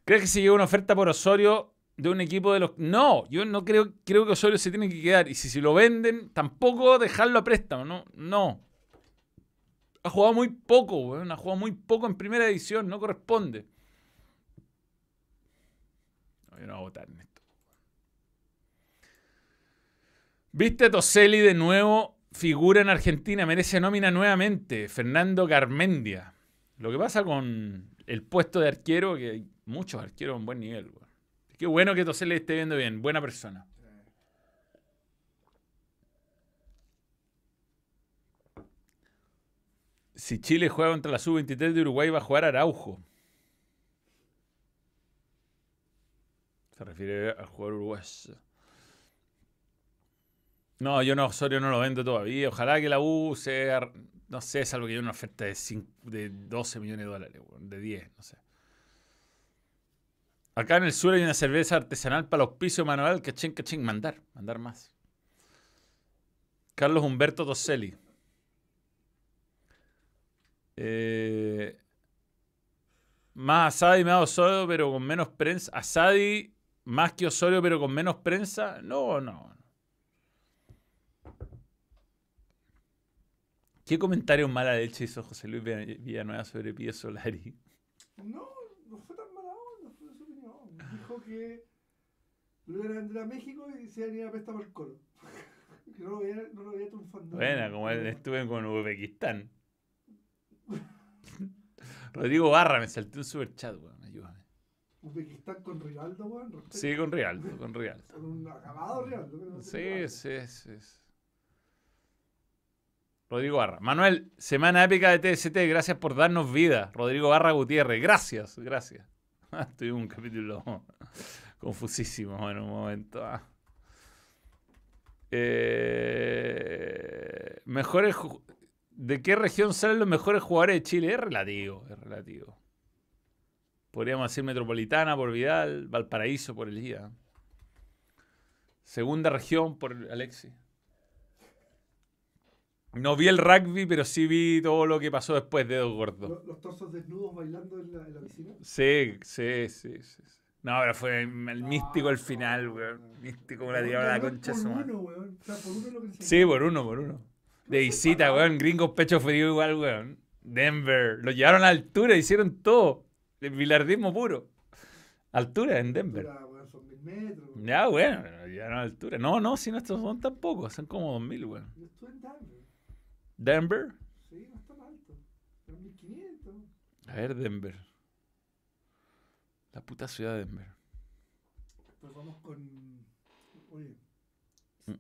¿Crees que si llega una oferta por Osorio de un equipo de los... No, yo no creo, creo que Osorio se tiene que quedar. Y si, si lo venden, tampoco dejarlo a préstamo, no. No. Ha jugado muy poco, weón. Ha jugado muy poco en primera edición, no corresponde. No, yo no voy a votar en esto. ¿Viste a Toselli de nuevo? Figura en Argentina, merece nómina nuevamente. Fernando Garmendia. Lo que pasa con el puesto de arquero, que hay muchos arqueros en buen nivel, weón. Qué bueno que Toselli esté viendo bien, buena persona. Si Chile juega contra la sub-23 de Uruguay, va a jugar Araujo. Se refiere al jugador uruguayo. No, yo no, Osorio no lo vendo todavía. Ojalá que la U sea, no sé, salvo que haya una oferta de, cinco- de 12 millones de dólares, de 10, no sé. Acá en el sur hay una cerveza artesanal para los pisos manual, cachín, cachín, mandar, mandar más. Carlos Humberto Toselli. Eh, más Asadi, más Osorio, pero con menos prensa. Asadi, más que Osorio, pero con menos prensa. No, no. ¿Qué comentario mala leche hizo José Luis Villa- Villanueva sobre Pío Solari? No, no fue tan mala onda, fue su opinión. Dijo que lo iban a vender a México y se iban a ir a préstamo al colo. <laughs> que no lo veía, no lo veía triunfando. Buena, como él estuve con Uzbekistán. <laughs> Rodrigo Barra, me salté un super chat, weón, ayúdame. Uzbekistán con Rivaldo, weón. Sí, con Rialto, con Rialto. Con un acabado Rivaldo. Sí, Rivaldo. sí, sí. sí. Rodrigo Barra. Manuel, semana épica de TST, gracias por darnos vida. Rodrigo Barra Gutiérrez, gracias, gracias. <laughs> Tuvimos un capítulo <laughs> confusísimo en un momento. ah. Eh, mejores ¿De qué región salen los mejores jugadores de Chile? Es relativo, es relativo. Podríamos decir Metropolitana por Vidal, Valparaíso por Elía. Segunda región por Alexi. No vi el rugby, pero sí vi todo lo que pasó después de Dedo Gordo. Los, los torsos desnudos bailando en la, en la piscina. Sí, sí, sí, sí. No, pero fue el místico el final, weón. Místico como la tiraron a la concha Por uno, weón. O sea, por uno lo que se Sí, por uno, por uno. De visita, weón. Gringos pecho frío igual, weón. Denver. Lo llevaron a altura, hicieron todo. El bilardismo puro. Altura en Denver. Altura, weón, son mil metros. weón. Ya, bueno, lo llevaron a altura. No, no, si no estos son tan pocos. Son como 2000, weón. Yo estuve en Denver. Denver. Sí, no es tan alto. Son 1500. A ver, Denver. La puta ciudad de Denver. Pues vamos con. Oye. Mm.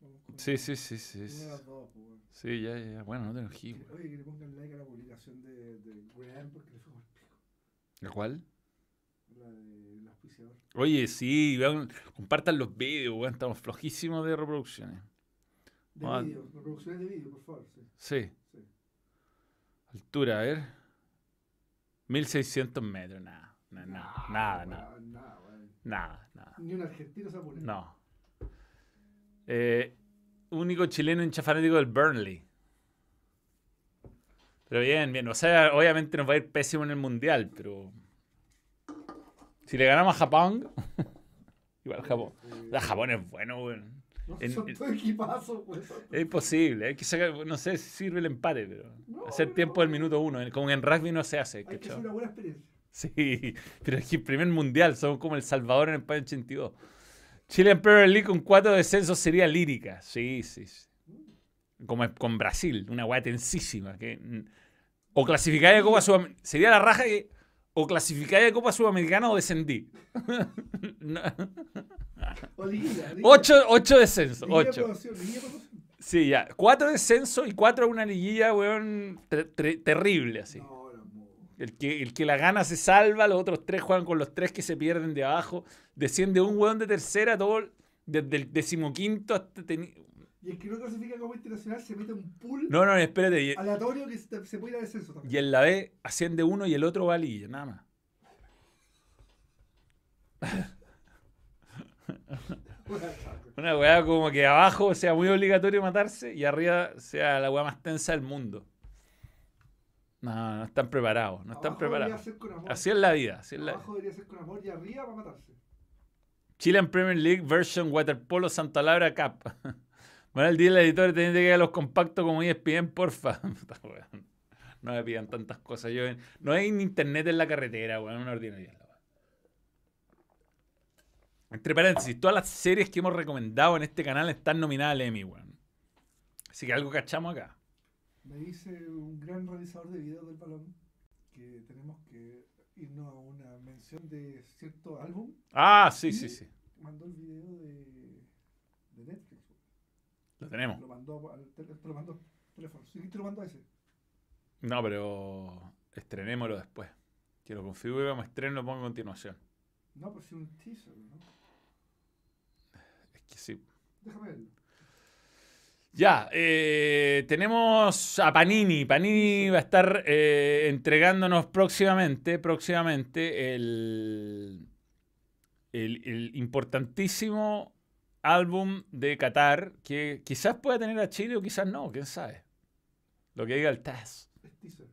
Vamos con Sí, sí, sí, sí. De Sí, dos, pues. Sí, ya, ya. Bueno, no te enojí. Oye, que le pongan like a la publicación de, de Graham porque le fue mal pico. ¿La cuál? La del auspiciador. Oye, sí, vean, compartan los vídeos, weón. Estamos flojísimos de reproducciones. De Ah. vídeo, reproducciones de vídeo, por favor. Sí. Sí. sí. Altura, a ver. 1600 metros, nada. Nada, nada, nada, nada. Nada. Nada, nada. Ni un argentino se. No. Eh, único chileno hincha fanático del Burnley. Pero bien, bien. O sea, obviamente nos va a ir pésimo en el mundial, pero. Si le ganamos a Japón. <laughs> Igual Japón. La Japón es bueno, weón. No, en- son todo equipazos, weón. Es imposible. Hay que sacar, no sé si sirve el empate, pero. No, hacer no, tiempo del minuto uno. Como en rugby no se hace, Hay que hacer una buena experiencia. Sí, pero es que el primer mundial somos como El Salvador en España 82. Chile en Premier League con cuatro descensos sería lírica. Sí, sí, sí. Como es con Brasil, una weá tensísima. Que, mm, o clasificáis a Copa Sudamericana. Sería la raja que. O clasificáis a Copa Sudamericana o descendí. <laughs> No. Ocho, ocho descensos. Ocho. Sí, ya. Cuatro descensos y cuatro una liguilla, weón. ter- ter- terrible, así. No, no, no. El que, el que la gana se salva, los otros tres juegan con los tres que se pierden de abajo. Desciende un hueón de tercera, todo desde el decimoquinto hasta... Y el que no clasifica como internacional se mete un pool No, no, espérate. Y, aleatorio que se, se puede ir a descenso y también. en la B asciende uno y el otro va a liguilla, nada más. <laughs> <laughs> Una weá como que abajo sea muy obligatorio matarse y arriba sea la weá más tensa del mundo. No, no están preparados, no están Abajo preparados. ser con amor. Así es la vida, así es la Abajo debería ser con amor y arriba para matarse. Chile en Premier League version Waterpolo Santa Laura Cup. <laughs> Díaz, el editor, tiene que ir a los compactos como ESPN, porfa. <laughs> No me pidan tantas cosas. Yo, no hay internet en la carretera, weón. Una ordinaria. Entre paréntesis, todas las series que hemos recomendado en este canal están nominadas al Emmy, weón. Así que algo cachamos acá. Me dice un gran realizador de videos del balón que tenemos que irnos a una mención de cierto álbum. Ah, sí, sí, sí. Mandó el video de, de Netflix. Lo tenemos. Lo mandó al tel- te lo mandó al teléfono. Sí, te lo mandó a ese. No, pero estrenémoslo después. Que lo configure como estreno lo pongo a continuación. No, pues sí, un teaser, ¿no? Que sí. Déjame verlo. Ya, eh, tenemos a Panini. Panini va a estar eh, entregándonos próximamente, próximamente el, el, el importantísimo álbum de Qatar que quizás pueda tener a Chile o quizás no, quién sabe. Lo que diga el TAS. Es teaser.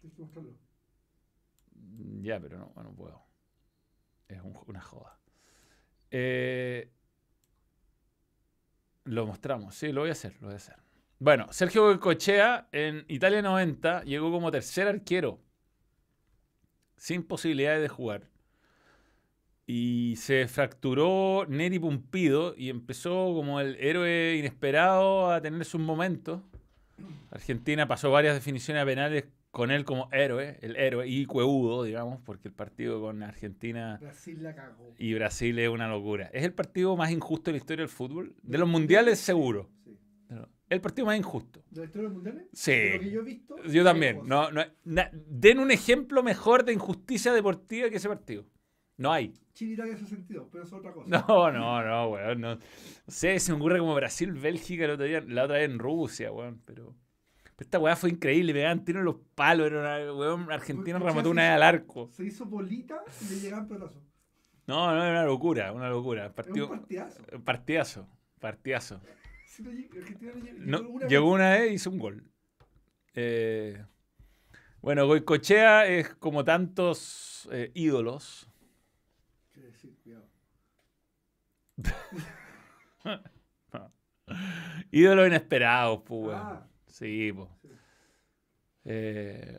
Tienes que mostrarlo. Ya, pero no, no puedo. Es un- una joda. Eh, lo mostramos, sí, lo voy a hacer, lo voy a hacer. Bueno, Sergio Cochea en Italia 90 llegó como tercer arquero, sin posibilidades de jugar. Y se fracturó Neri Pumpido y empezó como el héroe inesperado a tener sus momentos. Argentina pasó varias definiciones a penales con él como héroe, el héroe, y cueudo, digamos, porque el partido con Argentina Brasil la cagó. y Brasil es una locura. Es el partido más injusto de la historia del fútbol. De los mundiales, seguro. Sí. El partido más injusto. ¿De la historia del mundial? Sí. De lo que yo he visto. Yo también. lejos. No, no, na- den un ejemplo mejor de injusticia deportiva que ese partido. No hay. Chile Italia 62, pero es otra cosa. <laughs> No, no, no, weón. No, No sé, se me ocurre como Brasil-Bélgica el otro día, la otra vez en Rusia, weón. Pero, pero esta weá fue increíble. Me daban tiro en los palos. Era una, weón, Argentina Escuché remató una vez al arco. Se hizo bolita y le llegaban pelotazos. No, no, era una locura, una locura. Partido, un partidazo. partidazo, partidazo. <laughs> No llegó una llegó una vez y hizo un gol. Eh, bueno, Goicochea es como tantos eh, ídolos. Sí. <laughs> Ídolos inesperados, pues, weón. Ah, Sí, sí. Eh,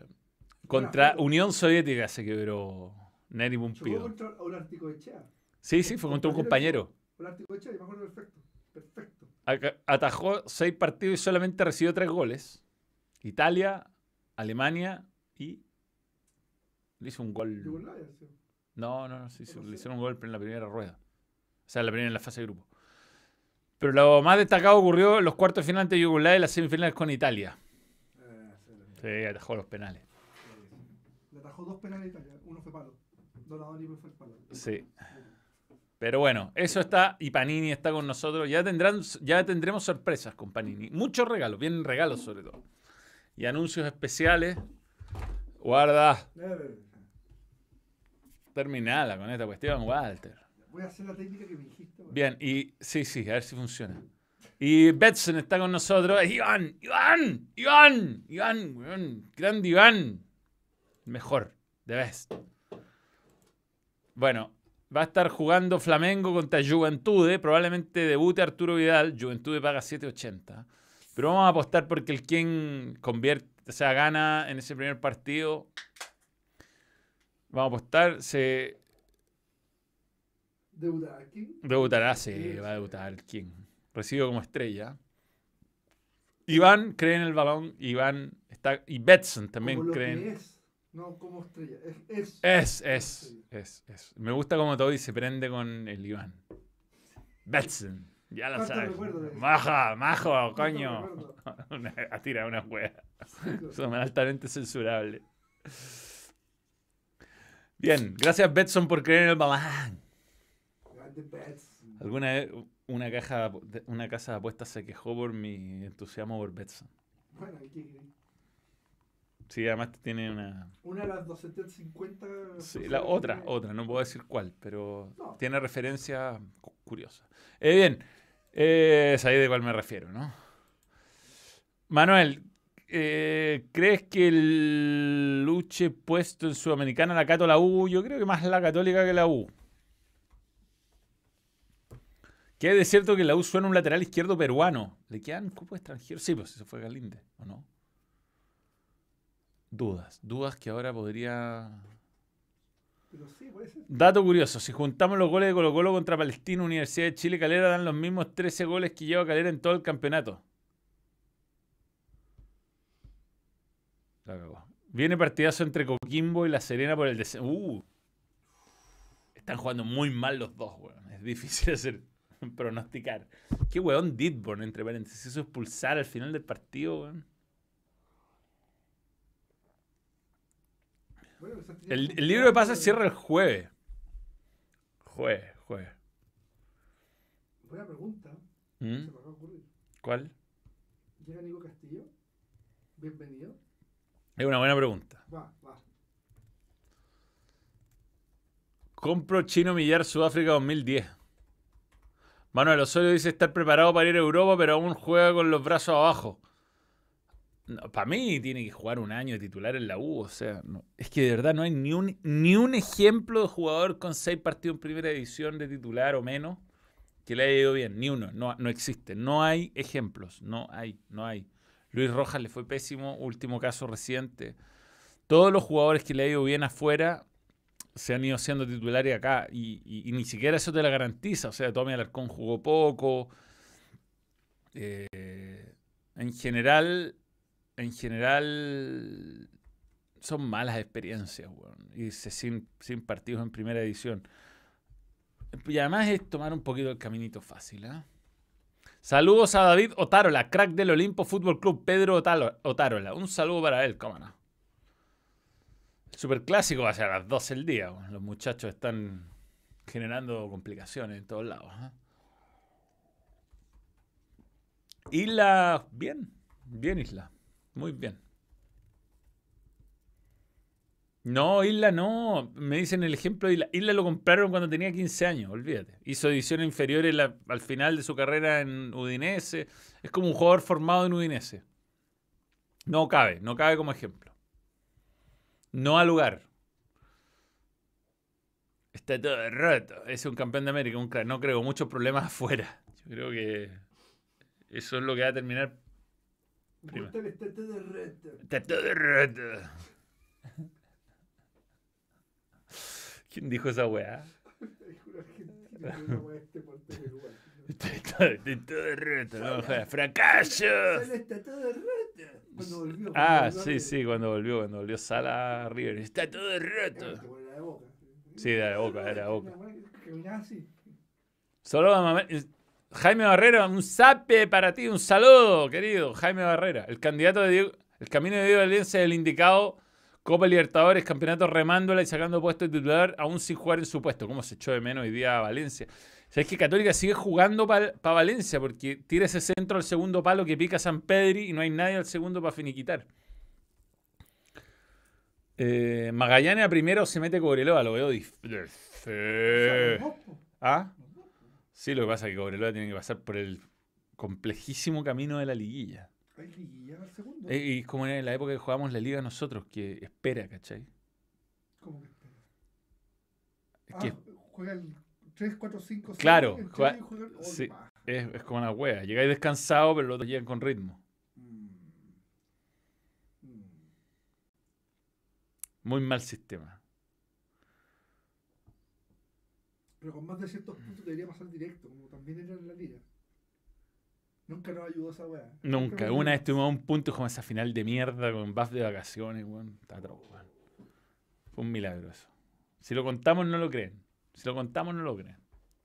contra. Unión Soviética se quebró Neri Pumpido. contra Olártico Echea. Sí, sí, fue contra un compañero. Echea, y me acuerdo perfecto. Perfecto. Atajó seis partidos y solamente recibió tres goles. Italia, Alemania y le hizo un gol. No, no, no, sí, sí, ¿Cómo le hicieron un gol en la primera rueda. O sea, en la primera en la fase de grupo. Pero lo más destacado ocurrió en los cuartos de final ante Yugoslavia y las semifinales con Italia. Eh, sí, atajó los penales. Le atajó dos penales a Italia. Uno fue palo. Donadoni fue el palo. Sí. Pero bueno, eso está y Panini está con nosotros. Ya tendrán, ya tendremos sorpresas con Panini. Muchos regalos, vienen regalos sobre todo. Y anuncios especiales. Guarda, terminala con esta cuestión, Walter. Voy a hacer la técnica que me dijiste. Bien, y sí, sí, a ver si funciona. Y Betson está con nosotros. Iván, Iván, Iván, Iván, weón, grande Iván. Mejor, de best. Bueno, va a estar jugando Flamengo contra Juventude. Probablemente debute Arturo Vidal. Juventude paga 7.80. Pero vamos a apostar porque el quien convierte, o sea, gana en ese primer partido. Vamos a apostar. Se, Deuda aquí. Debutará, sí, va a debutar King. Recibo como estrella. Iván cree en el balón. Iván está. Y Betson también como lo cree que en. es. No como estrella. Es. Es, es. es, es, es. Me gusta como todo y se prende con el Iván. Betson. Ya lo ¿Cuánto sabes. Maja, majo, ¿Cuánto coño. <laughs> Una, a tirar una. Sí, Son altamente censurable. Bien, gracias Betson por creer en el balón. Alguna vez una, caja, una casa de apuestas se quejó por mi entusiasmo por Betson. Bueno, ¿y qué crees? Sí, además tiene una... Una de las 250. Sí, la otra, otra, no puedo decir cuál, pero No. tiene referencia cu- curiosa. Eh, bien, eh, sabéis de cuál me refiero, ¿no? Manuel, eh, ¿crees que el luche puesto en Sudamericana la Cato la U? Yo creo que más la Católica que la U. ¿Qué hay de cierto que la U suena un lateral izquierdo peruano? ¿Le quedan cupos extranjeros? Sí, pues eso fue Galinde, ¿o no? Dudas, dudas que ahora podría Pero sí, puede ser. Dato curioso, si juntamos los goles de Colo Colo contra Palestina, Universidad de Chile, Calera dan los mismos 13 goles que lleva Calera en todo el campeonato. La cagó. Viene partidazo entre Coquimbo y La Serena por el descenso. Uh. Están jugando muy mal los dos, weón. Es difícil <laughs> hacer <laughs> pronosticar. Qué weón Didborn, entre paréntesis. Eso expulsar al final del partido, weón. Bueno, El, el libro de pases cierra el jueves. Jueves, jueves. Buena pregunta. ¿Mm? Se me acaba de ocurrir. ¿Cuál? Llega Nico Castillo. Bienvenido. Es una buena pregunta. Va, va. Compro Chino Millar Sudáfrica 2010. Manuel Osorio dice estar preparado para ir a Europa, pero aún juega con los brazos abajo. para mí tiene que jugar un año de titular en la U. O sea, es que de verdad no hay ni un, ni un ejemplo de jugador con seis partidos en primera división de titular o menos que le haya ido bien. Ni uno. No, no existe. No hay ejemplos. No hay. No hay. Luis Rojas le fue pésimo. Último caso reciente. Todos los jugadores que le ha ido bien afuera se han ido siendo titulares acá y, y- y ni siquiera eso te la garantiza. O sea, Tommy Alarcón jugó poco. Eh, en general, en general son malas experiencias, weón. Irse sin, partidos en primera edición. Y además es tomar un poquito el caminito fácil, ¿ah? Saludos a David Otárola, crack del Olimpo Fútbol Club, Pedro Otárola. Un saludo para él, cómo no. Superclásico va a ser a las 12 del día. Los muchachos están generando complicaciones en todos lados. ¿ah? Isla, bien. Bien, Isla. Muy bien. No, Isla no. Me dicen el ejemplo de Isla. Isla lo compraron cuando tenía 15 años, olvídate. Hizo ediciones inferiores al final de su carrera en Udinese. Es como un jugador formado en Udinese. No cabe, no cabe como ejemplo. No al lugar. Está todo roto. Es un campeón de América, un crack. No creo, muchos problemas <laughs> afuera. Yo creo que eso es lo que va a terminar. Prima. Está todo roto. Está todo roto. ¿Quién dijo esa weá? Este. Está todo, roto. No. ¡Fracaso! Está todo roto. Cuando volvió. Ah, cuando volvió sí, sí, cuando volvió, cuando volvió Sala River. Está todo roto. la de boca. Sí, era de Boca, era de Boca. Así. Solo a mamá- Jaime Barrera, un sape para ti, un saludo, querido. Jaime Barrera, el candidato de Diego- el camino de Diego Valencia es el indicado. Copa Libertadores, campeonato remándola y sacando puesto de titular, aún sin jugar en su puesto. ¿Cómo se echó de menos hoy día a Valencia? ¿Sabes que Católica sigue jugando para Valencia? Porque tira ese centro al segundo palo que pica San Pedri y no hay nadie al segundo para finiquitar. Eh, Magallanes a primero se mete Cobreloa, lo veo difícil. Sea. ¿Ah? Sí, lo que pasa es que Cobreloa tiene que pasar por el complejísimo camino de la liguilla. Hay liguilla al segundo. Eh, Y es como en la época que jugábamos la liga nosotros, que espera, ¿cachai? ¿Cómo que espera? Es Ah, que juega el 3, 4, 5, 6. Claro, juega- el- oh, sí. es, es como una wea. Llegáis descansado, pero los otros llegan con ritmo. Mm. Mm. Muy mal sistema. Pero con más de ciertos puntos debería pasar directo, como también era en la liga. Nunca nos ayudó esa weá. Nunca. Una vez tuvimos un punto como esa final de mierda con buff de vacaciones, weón. Está atroz, weón. Fue un milagro eso. Si lo contamos, no lo creen. Si lo contamos, no lo creen.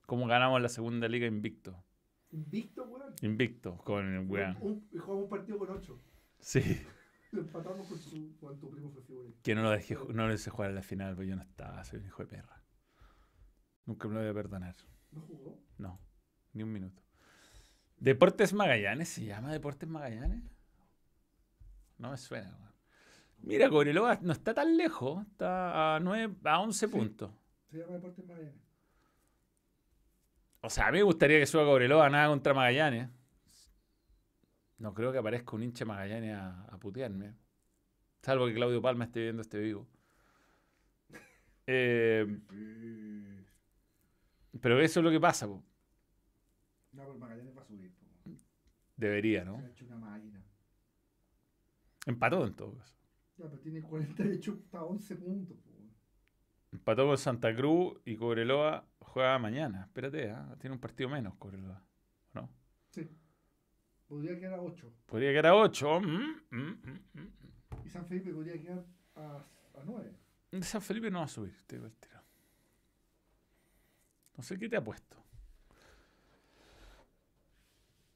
Cómo ganamos la segunda liga invicto. Invicto, weón. Invicto con el weón. Un- y jugamos un partido con 8. Sí. <laughs> Lo empatamos con, su, con tu primo fue figura. Que no lo dejé, no lo hice jugar a la final, porque yo no estaba, soy un hijo de perra. Nunca me lo voy a perdonar. ¿No jugó? No, ni un minuto. ¿Deportes Magallanes? ¿Se llama Deportes Magallanes? No me suena. weón. Mira, Cobreloa no está tan lejos, está a, 9, a 11 Sí. puntos. Se llama Deportes Magallanes. O sea, a mí me gustaría que suba Cobreloa, nada contra Magallanes. No creo que aparezca un hincha Magallanes a, a putearme. Salvo que Claudio Palma esté viendo este vivo. <laughs> Eh, pero eso es lo que pasa, po. No, pero Magallanes va a subir. po. debería, Se ¿no? ha hecho una máquina. Empató en todo caso. Ya, pero tiene 48 hasta 11 puntos. po. Empató con Santa Cruz y Cobreloa juega mañana. Espérate, ¿ah? tiene un partido menos Cobreloa. ¿No? Sí. Podría quedar a 8. Podría quedar a 8. Y San Felipe podría quedar a, a 9. San Felipe no va a subir, te digo el tiro. No sé qué te ha puesto.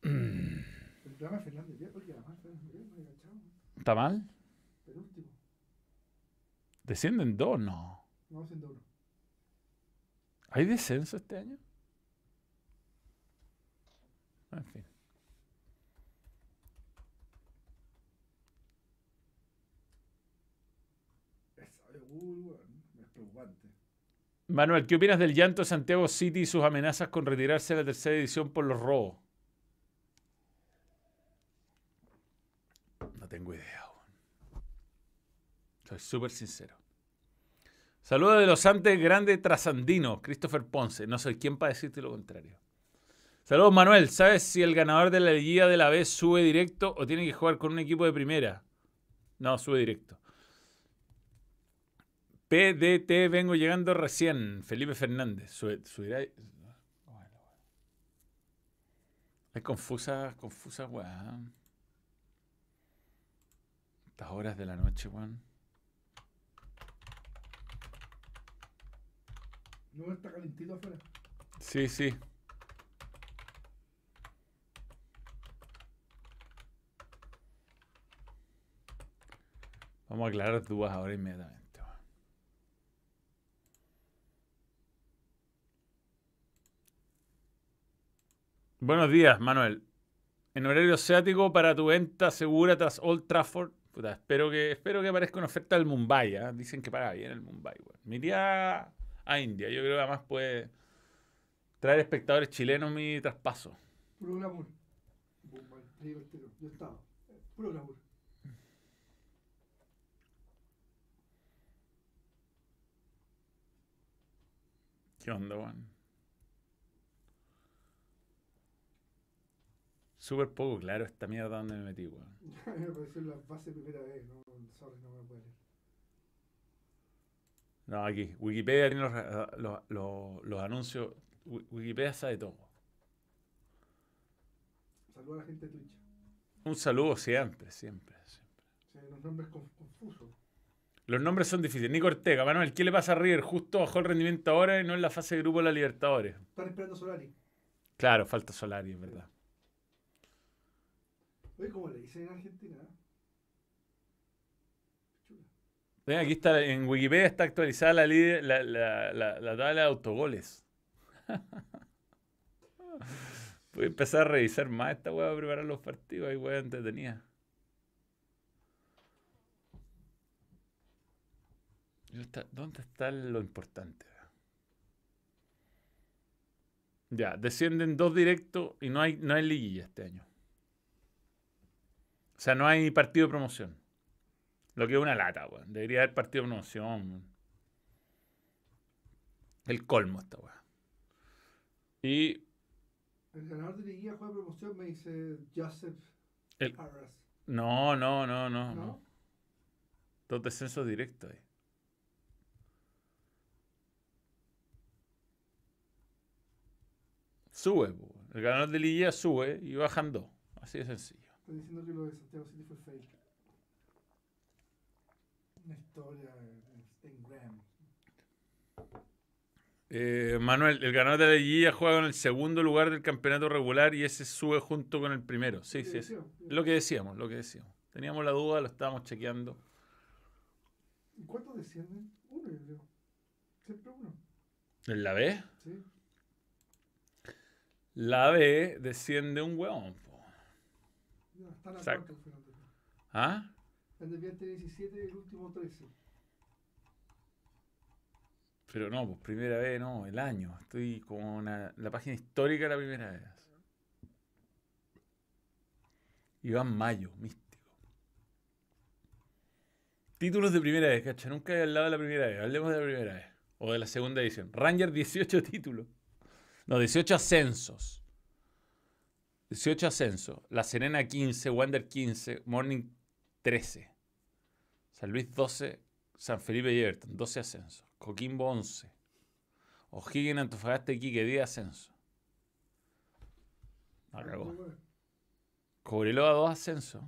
El de Fernández porque además Fernández no he cachado. ¿Está mal? El último. ¿Descienden dos? No. No haciendo uno. ¿Hay descenso este año? En fin. Es preocupante. Manuel, ¿qué opinas del llanto de Santiago City y sus amenazas con retirarse de la tercera edición por los robos? No tengo idea. Soy súper sincero. Saludos de los antes grandes trasandinos, Christopher Ponce. No soy quien para decirte lo contrario. Saludos, Manuel. ¿Sabes si el ganador de la Liga de la B sube directo o tiene que jugar con un equipo de primera? No, sube directo. PDT, vengo llegando recién. Felipe Fernández. Sube- subirá. Bueno, bueno. Es confusa, confusa, weón. Estas horas de la noche, weón. No está calentito afuera. Sí, sí. Vamos a aclarar dudas ahora inmediatamente. Buenos días, Manuel. En horario asiático para tu venta segura tras Old Trafford. Puta, espero que, espero que aparezca una oferta del Mumbai. ¿ah? Dicen que paga bien el Mumbai. weón. Me a India. Yo creo que además puede traer espectadores chilenos mi traspaso. Puro glamour. Yo estaba. Puro glamour. ¿Qué onda, weón? Súper poco claro esta mierda donde me metí, weón. <laughs> Me pareció la base primera vez, no, sorry, no me puede leer. No, aquí. Wikipedia tiene los, los- los- los anuncios. Wi- Wikipedia sabe todo. Saludos a la gente de Twitch. Un saludo siempre, siempre, siempre. Sea, los nombres conf- confusos. Los nombres son difíciles. Nico Ortega, Manuel, ¿qué le pasa a River? Justo bajó el rendimiento ahora y no en la fase de grupo de la Libertadores. Están esperando Solari. Claro, falta Solari, es verdad. Oye, ¿cómo le dicen en Argentina? Chula. Ven, aquí está, en Wikipedia está actualizada la, la tabla de autogoles. <laughs> Voy a empezar a revisar más esta weá para preparar los partidos. Hay weá entretenida. ¿Dónde está- ¿Dónde está lo importante? Ya, descienden dos directos y no hay, no hay liguilla este año. O sea, no hay partido de promoción. Lo que es una lata, weón. Debería haber partido promoción. weón. El colmo esta weón. Y El ganador de Liguilla juega promoción, me dice Joseph El- no, no, no, no, ¿No? no. Dos descensos directos ahí. Sube, po. el ganador de Liguilla sube y bajan dos. Así de sencillo. Están diciendo que lo de Santiago City fue fake. Una historia en, en Graham. Eh, Manuel, el ganador de la Liguilla juega en el segundo lugar del campeonato regular y ese sube junto con el primero. Sí, sí, sí. Lo que decíamos, lo que decíamos. Teníamos la duda, lo estábamos chequeando. ¿Y cuántos descienden? Uno, yo creo. Siempre uno. ¿En la B? ¿Sí? La B desciende un hueón. po. Ya. ¿Ah? El desviante 17 y el último 13. Pero no, pues primera vez no, el año. Estoy con una- la página histórica la primera vez. Iván Mayo, místico. Títulos de primera vez, cacha. Nunca he hablado de la primera vez. Hablemos de la primera vez. O de la segunda edición. Ranger 18 <laughs> títulos. No, 18 ascensos. 18 ascensos. La Serena 15, Wander 15, Morning 13. San Luis 12, San Felipe y Everton, 12 ascensos. Coquimbo 11. O'Higgins, Antofagasta y Quique 10 ascensos. Bueno. Cobreloa 2 ascensos.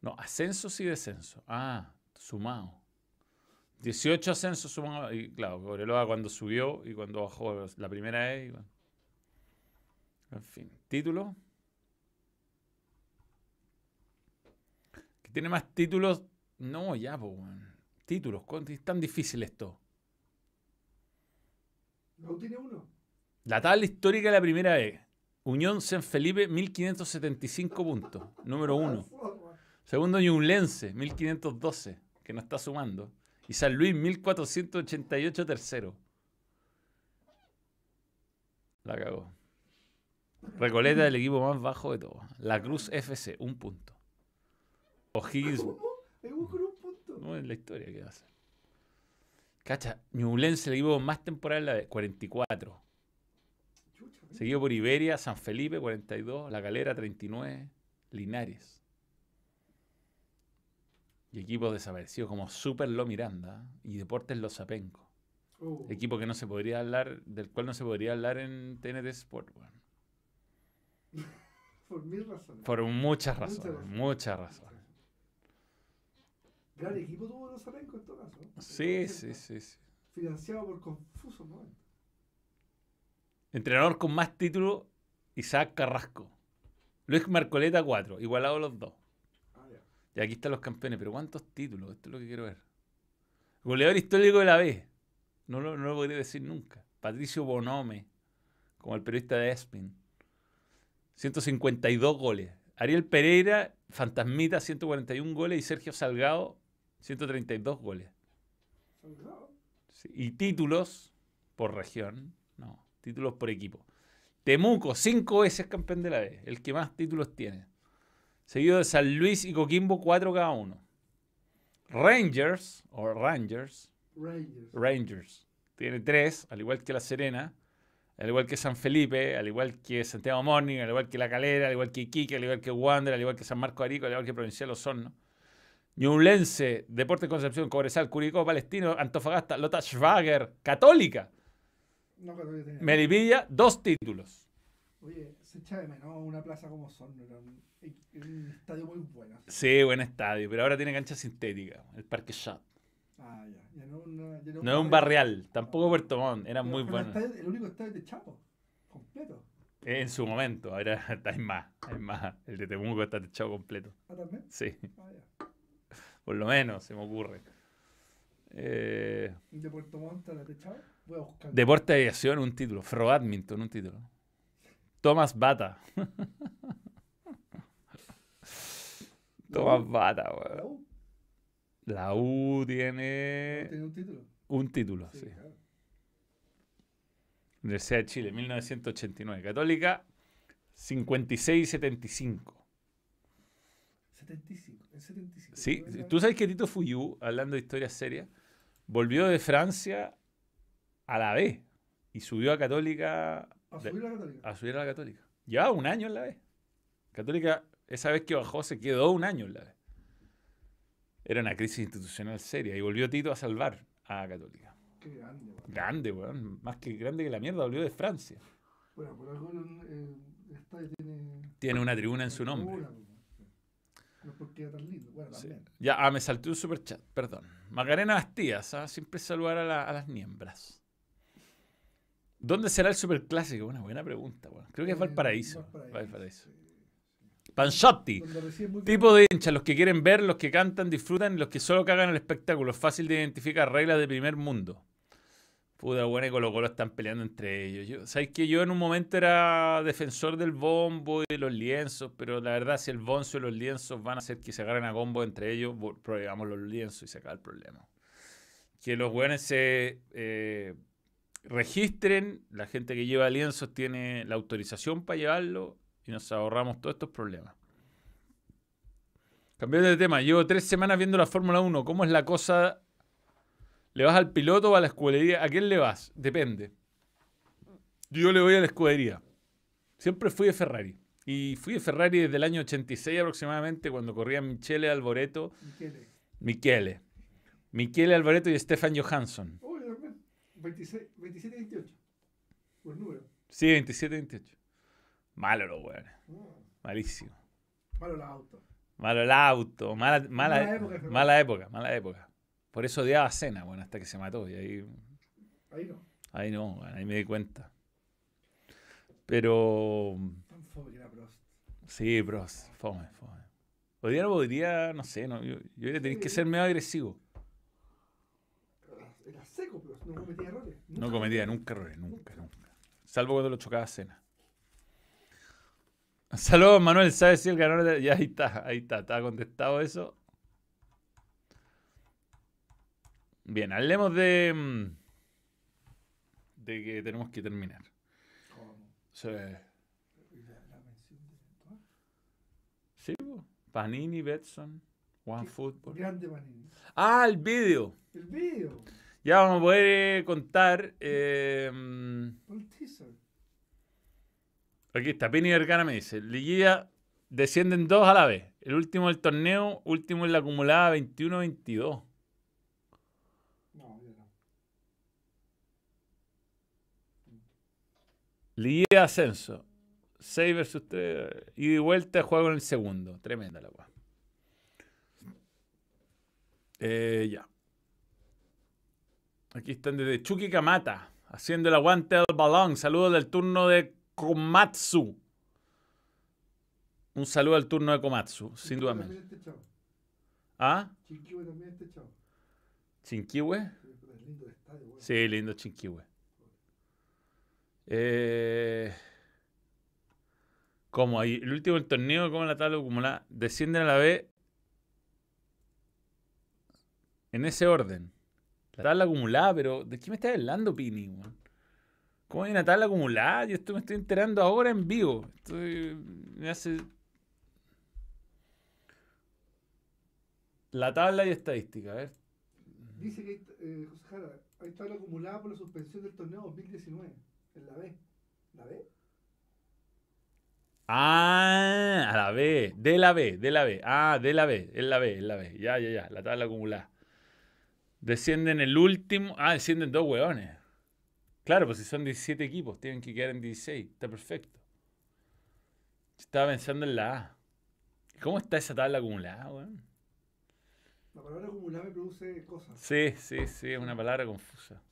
No, ascensos y descensos. Ah, sumado. 18 ascensos sumados. Y claro, Cobreloa cuando subió y cuando bajó la primera vez. y bueno. En fin, título. Que tiene más títulos. No, ya, pues, Títulos, ¿cuánto- es tan difícil esto? U tiene uno. La tabla histórica de la primera vez. Unión San Felipe, 1575 puntos. Número uno. <laughs> Segundo, Ñublense, 1512, que no está sumando. Y San Luis, 1488, tercero. La cagó. Recoleta, el equipo más bajo de todos. La Cruz FC, un punto. O'Higgins, un punto. no es la historia que va a hacer. Cacha, Ñublense, el equipo más temporada en la B, 44. Chucha. Seguido por Iberia, San Felipe, 42, La Calera, 39, Linares. Y equipos desaparecidos como Super Lo Miranda y Deportes Los Zapenco. Oh, Equipo que no se podría hablar, del cual no se podría hablar en TNT Sport, <laughs> por mil razones. Por muchas razones. muchas razones. Gran equipo tuvo los Arenco en todo caso. ¿no? Sí, sí, sí, sí. Financiado por confusos momentos. Entrenador con más títulos, Isaac Carrasco. Luis Marcoleta, 4, igualado los dos. Ah, ya. Y aquí están los campeones, pero ¿cuántos títulos? Esto es lo que quiero ver. Goleador histórico de la B. No lo, no lo podría decir nunca. Patricio Bonome, como el periodista de Espin. 152 goles. Ariel Pereira, Fantasmita, 141 goles. Y Sergio Salgado, 132 goles. Sí, Y títulos por región. No, títulos por equipo. Temuco, cinco veces campeón de la B. El que más títulos tiene. Seguido de San Luis y Coquimbo, cuatro cada uno. Rangers, o Rangers, Rangers. Rangers, tiene tres, al igual que La Serena, al igual que San Felipe, al igual que Santiago Morning, al igual que La Calera, al igual que Iquique, al igual que Wander, al igual que San Marco Arico, al igual que Provincial Osorno. Ñublense, Deportes Concepción, Cobresal, Curicó, Palestino, Antofagasta, Lota Schwager, Católica, No, Católica tenía. Melipilla, dos títulos. Oye, se echa de menos una plaza como son. Era un, un estadio muy bueno. Sí, buen estadio, pero ahora tiene cancha sintética, el Parque Shot. Ah, ya. Ya no, una, ya No es un barrial, tampoco Puerto Montt, era muy bueno. El único estadio de Chapo. Completo. En su momento, ahora <laughs> hay más, hay más. El de Temuco está techado completo. Ah, también. Sí, Ah, ya. Por lo menos se me ocurre. Eh, De Puerto Montt a la techado. Voy a buscar. Deporte de aviación, un título. Fro Badminton, un título. Thomas Bata. <laughs> Thomas Bata, La weón. U. La U tiene Tiene un título. un título, sí. claro. Universidad de Chile, 1989. Católica, 56 y 75. 75. En 75. Sí, tú sabes que Tito Fuyú, hablando de historias serias, volvió de Francia a la B y subió a Católica A subir la Católica. a subir a la Católica. Llevaba un año en la B. Católica, esa vez que bajó, se quedó un año en la B. Era una crisis institucional seria y volvió Tito a salvar a Católica. Qué grande, weón. Grande, weón. Más que grande que la mierda, volvió de Francia. Bueno, por algo el estadio tiene. Tiene una tribuna en su nombre. tribuna, pues. No es porque era tan lindo. Bueno, Sí. también. Ya, ah, me salté un super chat, perdón. Macarena Bastías, ah, siempre saludar a, la- a las miembros. ¿Dónde será el superclásico? Una buena pregunta. Creo que es Eh, Valparaíso. Valparaíso, Valparaíso. sí. Panchotti. Tipo de hinchas, los que quieren ver, los que cantan, disfrutan y los que solo cagan el espectáculo. Fácil de identificar, reglas de primer mundo. Puta, bueno, y Colo Colo están peleando entre ellos. Yo, ¿Sabes que Yo en un momento era defensor del bombo y de los lienzos, pero la verdad, si el bonzo y los lienzos van a hacer que se agarren a combo entre ellos, probemos los lienzos y se acaba el problema. Que los buenos se eh, registren, la gente que lleva lienzos tiene la autorización para llevarlo y nos ahorramos todos estos problemas. Cambiando de tema, llevo tres semanas viendo la Fórmula 1. ¿Cómo es la cosa? ¿Le vas al piloto o a la escudería? ¿A quién le vas? Depende. Yo le voy a la escudería. Siempre fui de Ferrari. Y fui de Ferrari desde el año 86 aproximadamente, cuando corrían Michele Alboreto, Michele. Michele. Michele Alboreto y Stefan Johansson. Uy, también. 26, 27 y 28. Por número. Sí, 27-28. Malo los weones. Ah, Malísimo. malo los autos. Malo el auto. Mala, mala, Mala época, mala época, mala época. Por eso odiaba a Cena, bueno, hasta que se mató. Y ahí Ahí no. Ahí no, bueno, ahí me di cuenta. Pero Tan fome que era Prost. sí, bros, fome, fome. No podría, no sé, no, yo, yo tenés que ser medio agresivo. Era- seco Prost. No cometía errores. No Nunca cometía cometía. nunca errores, nunca, nunca. Salvo cuando lo chocaba a cena. Saludos, Manuel, ¿sabes si el ganador de- Ya ahí está, ahí está, está contestado eso. Bien, hablemos de... mm, De que tenemos que terminar. ¿Cómo? Sí. Panini, Betson, OneFootball. Grande Manini. Ah, el vídeo. El video. Ya vamos a poder eh, contar. eh, El teaser. aquí está, Pini Vergara me dice: Liguilla descienden dos a la vez. El último del torneo, último en la acumulada 21-22. No, ya no. Liguilla de ascenso. 6 versus 3. Y de vuelta juego en el segundo. Tremenda la weá. Eh, ya. Aquí están desde Chucky Kamata. Haciendo el aguante al balón. Saludos del turno de Komatsu. Un saludo al turno de Komatsu, sin duda este. ¿Ah? Chiquiwe también este chavo. ¿Chinquihue? Sí, pero es lindo el estadio, weón. Sí, lindo Chinquihue. Eh, ¿Cómo? Ahí, el último del torneo, ¿cómo la tabla acumulada? Descienden a la B en ese orden. La tabla acumulada, pero ¿de qué me estás hablando, Pini? weón? ¿Cómo hay una tabla acumulada? Yo esto me estoy enterando ahora en vivo. Estoy, me hace... La tabla y estadística, a ver. Dice que, eh, José Jara, hay tabla acumulada por la suspensión del torneo 2019. En la B. ¿La B? Ah, a la B, de la B, de la B. Ah, de la B, en la B, en la B. Ya, ya, ya, la tabla acumulada. Descienden el último. Ah, descienden dos hueones. Claro, pues si son 17 equipos, tienen que quedar en 16. Está perfecto. Estaba pensando en la A. ¿Cómo está esa tabla acumulada, weón? La palabra acumulada me produce cosas. Sí, sí, sí, es una palabra confusa.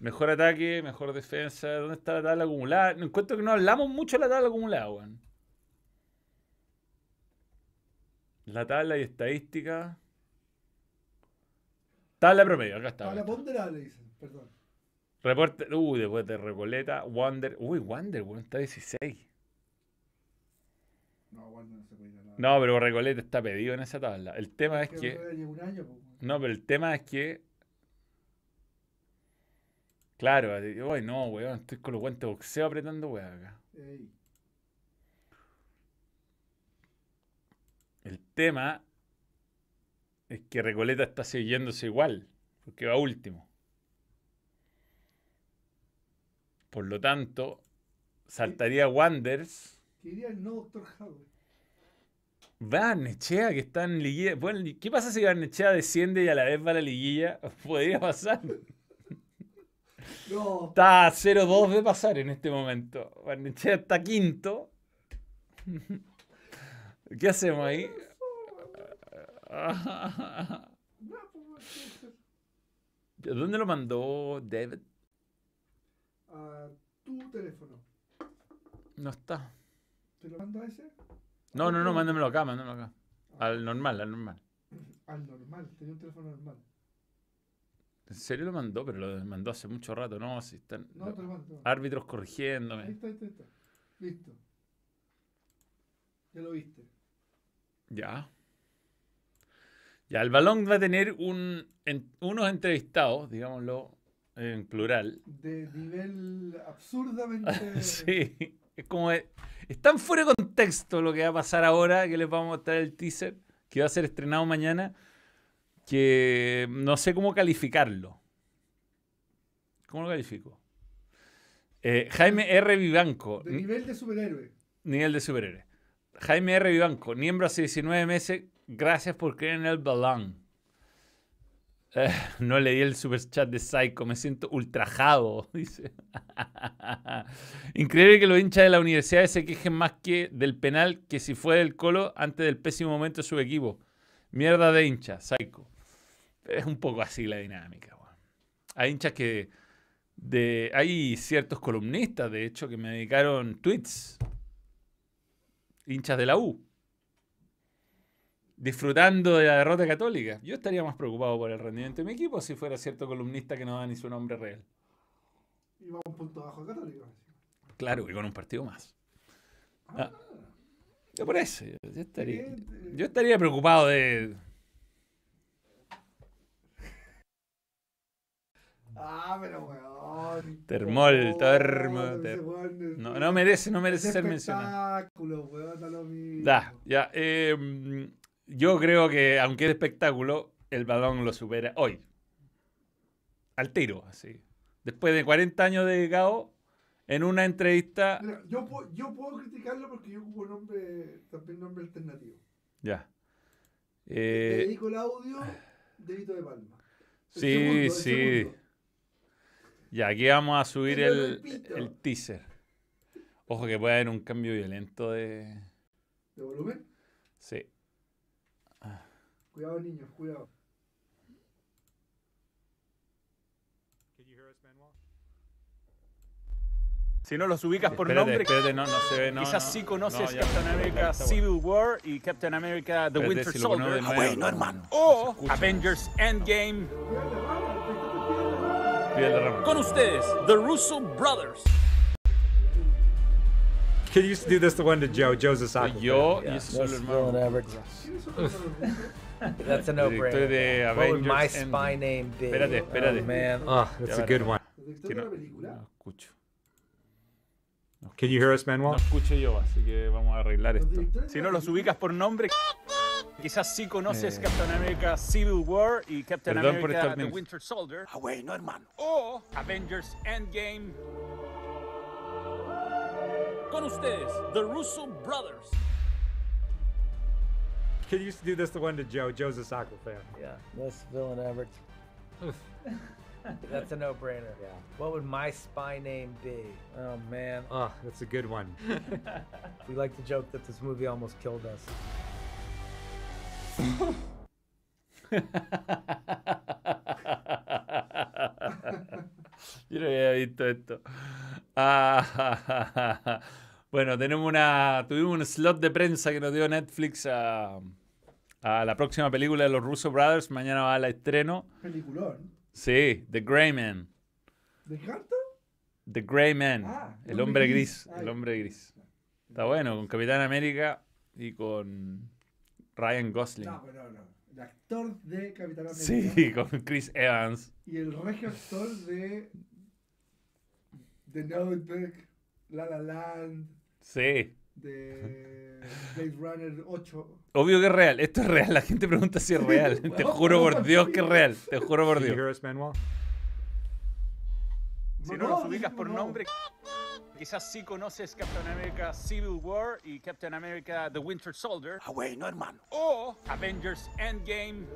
Mejor ataque, mejor defensa. ¿Dónde está la tabla acumulada? Encuentro que no hablamos mucho de la tabla acumulada, weón. La tabla y estadística. Tabla promedio, acá está. Tabla ponderable, dicen. Perdón. Reporte. Uy, después de Recoleta, Wander. Uy, Wander, weón, está 16. No, bueno, no se puede ir a nada. No, pero Recoleta está pedido en esa tabla. El tema es Que que. ahora lleva un año, pues. No, pero el tema es que. Claro, uy, no, weón, estoy con los guantes de boxeo apretando, weón, acá. Ey. El tema es que Recoleta está siguiéndose igual, porque va último. Por lo tanto, saltaría Wanders. Que diría el no Doctor Howe. Barnechea, que está en liguilla. Bueno, ¿qué pasa si Barnechea desciende y a la vez va a la liguilla? <laughs> Podría pasar. No. Está a 0-2 de pasar en este momento. Barnechea está quinto. ¿Qué hacemos ahí? ¿Dónde lo mandó David? A tu teléfono. No está. ¿Te lo mando a ese? No, no, no, mándamelo acá, mándamelo acá. Al normal, al normal. Al normal. Tenía un teléfono normal. ¿En serio lo mandó? Pero lo mandó hace mucho rato, ¿no? Si están No, te lo mando. árbitros Ahí corrigiéndome. está, ahí está, ahí está. Listo. Ya lo viste. Ya. Ya, el balón va a tener un, en- unos entrevistados, digámoslo en plural. De nivel absurdamente. <laughs> Sí, es como. de- es tan fuera de contexto lo que va a pasar ahora que les vamos a mostrar el teaser, que va a ser estrenado mañana, que no sé cómo calificarlo. ¿Cómo lo califico? Eh, Jaime R. Vivanco, De ni- nivel de superhéroe. nivel de superhéroe. Jaime R. Vivanco, miembro hace 19 meses, gracias por creer en el balón. Eh, no leí el super chat de Psycho, me siento ultrajado, <laughs> dice. Increíble que los hinchas de la universidad se quejen más que del penal que si fue del Colo antes del pésimo momento de su equipo. Mierda de hincha, Psycho. Es un poco así la dinámica. Hay hinchas que... De, hay ciertos columnistas, de hecho, que me dedicaron tweets. Hinchas de la U. Disfrutando de la derrota católica. Yo estaría más preocupado por el rendimiento de mi equipo si fuera cierto columnista que no da ni su nombre real. Y va un punto bajo católico. Claro, y con un partido más. Ah, Yo por eso, yo, estaría, eh, yo estaría preocupado de... Ah, pero weón. Termol, termo, ter- No, no merece, no merece ser mencionado. espectáculo, weón, da ya. eh, yo creo que, aunque es espectáculo, el balón lo supera hoy. Al tiro, así. Después de 40 años dedicado, en una entrevista. Mira, yo, puedo, yo puedo criticarlo porque yo ocupo nombre, también nombre alternativo. Ya. Eh, dedico el audio de Vito de Palma. El sí, segundo, sí. segundo. Ya, aquí vamos a subir el, el teaser. Ojo que puede haber un cambio violento de. ¿De volumen? Sí. Cuidado, niños, cuidado. Si no los ubicas por espérate, nombre, espérate, no, no se ve. No, quizás no, sí conoces no, ya, Captain America Civil. War y Captain America The Espérate, Winter si Soldier. nuevo, bueno, no, hermano. no O. Avengers Endgame. Con ustedes, The Russo Brothers. Can you do this the one to Joe? Joe's a Soy soccer yo y. <laughs> That's a no-brainer. de my spy name be? Espérate, espérate. Oh, man. Oh, that's a good one. ¿El director Que de no, escucho. Can you hear us, No Manuel? escucho yo, así que vamos a arreglar esto. Si no los ubicas por nombre, Quizás sí conoces Eh. Captain America Civil War y Captain Perdón por America estar The bien- Winter Soldier. Ah, bueno, hermano. O Avengers Endgame. Con ustedes, The Russo Brothers. Kid used to do this the one to Joe. Joe's a soccer fan. Yeah, best villain ever. <laughs> That's a no-brainer. Yeah. What would my spy name be? Oh man, Oh, that's a good one. <laughs> we like to joke that this movie almost killed us. <laughs> Yo no había visto esto. Ah, <laughs> bueno, tenemos una, tuvimos un slot de prensa que nos dio Netflix a, a la próxima película de los Russo Brothers. Mañana va al estreno. Peliculón. Sí, The Grey Man. ¿De canto? The Grey Man. Ah, el hombre gris. El hombre gris. Está bueno, con Capitán América y con Ryan Gosling. No, pero no, no. El actor de Capitán América. Sí, <laughs> con Chris Evans. Y el regio actor de The Notebook, La La Land, Sí. de Blade Runner 8. Obvio que es real. Esto es real. La gente pregunta si es real. <laughs> Te juro por Dios que es real. Te juro por Dios. Hear us, Manuel? Si no los ubicas por nombre, quizás sí conoces Captain America Civil War y Captain America The Winter Soldier. Ah, bueno, hermano. O Avengers Endgame.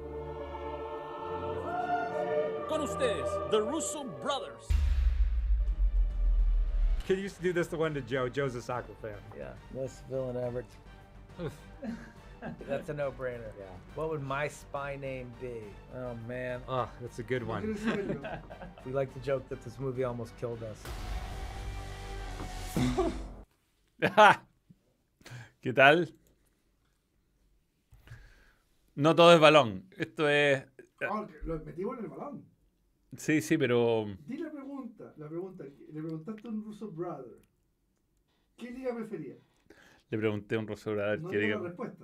Con ustedes, The Russo Brothers. Kid used to do this the one to Joe. Joe's a soccer fan. Yeah, best villain ever. <laughs> <laughs> That's a no-brainer. Yeah. What would my spy name be? Oh man, Oh, that's a good one. <laughs> we like to joke that this movie almost killed us. <laughs> ¿Qué tal? No todo es balón. Esto es. Que lo metimos en el balón. Sí, sí, pero. Di la pregunta, la pregunta. Le preguntaste a un Russo Brother. ¿Qué liga prefería? Le pregunté a un Brother No qué liga.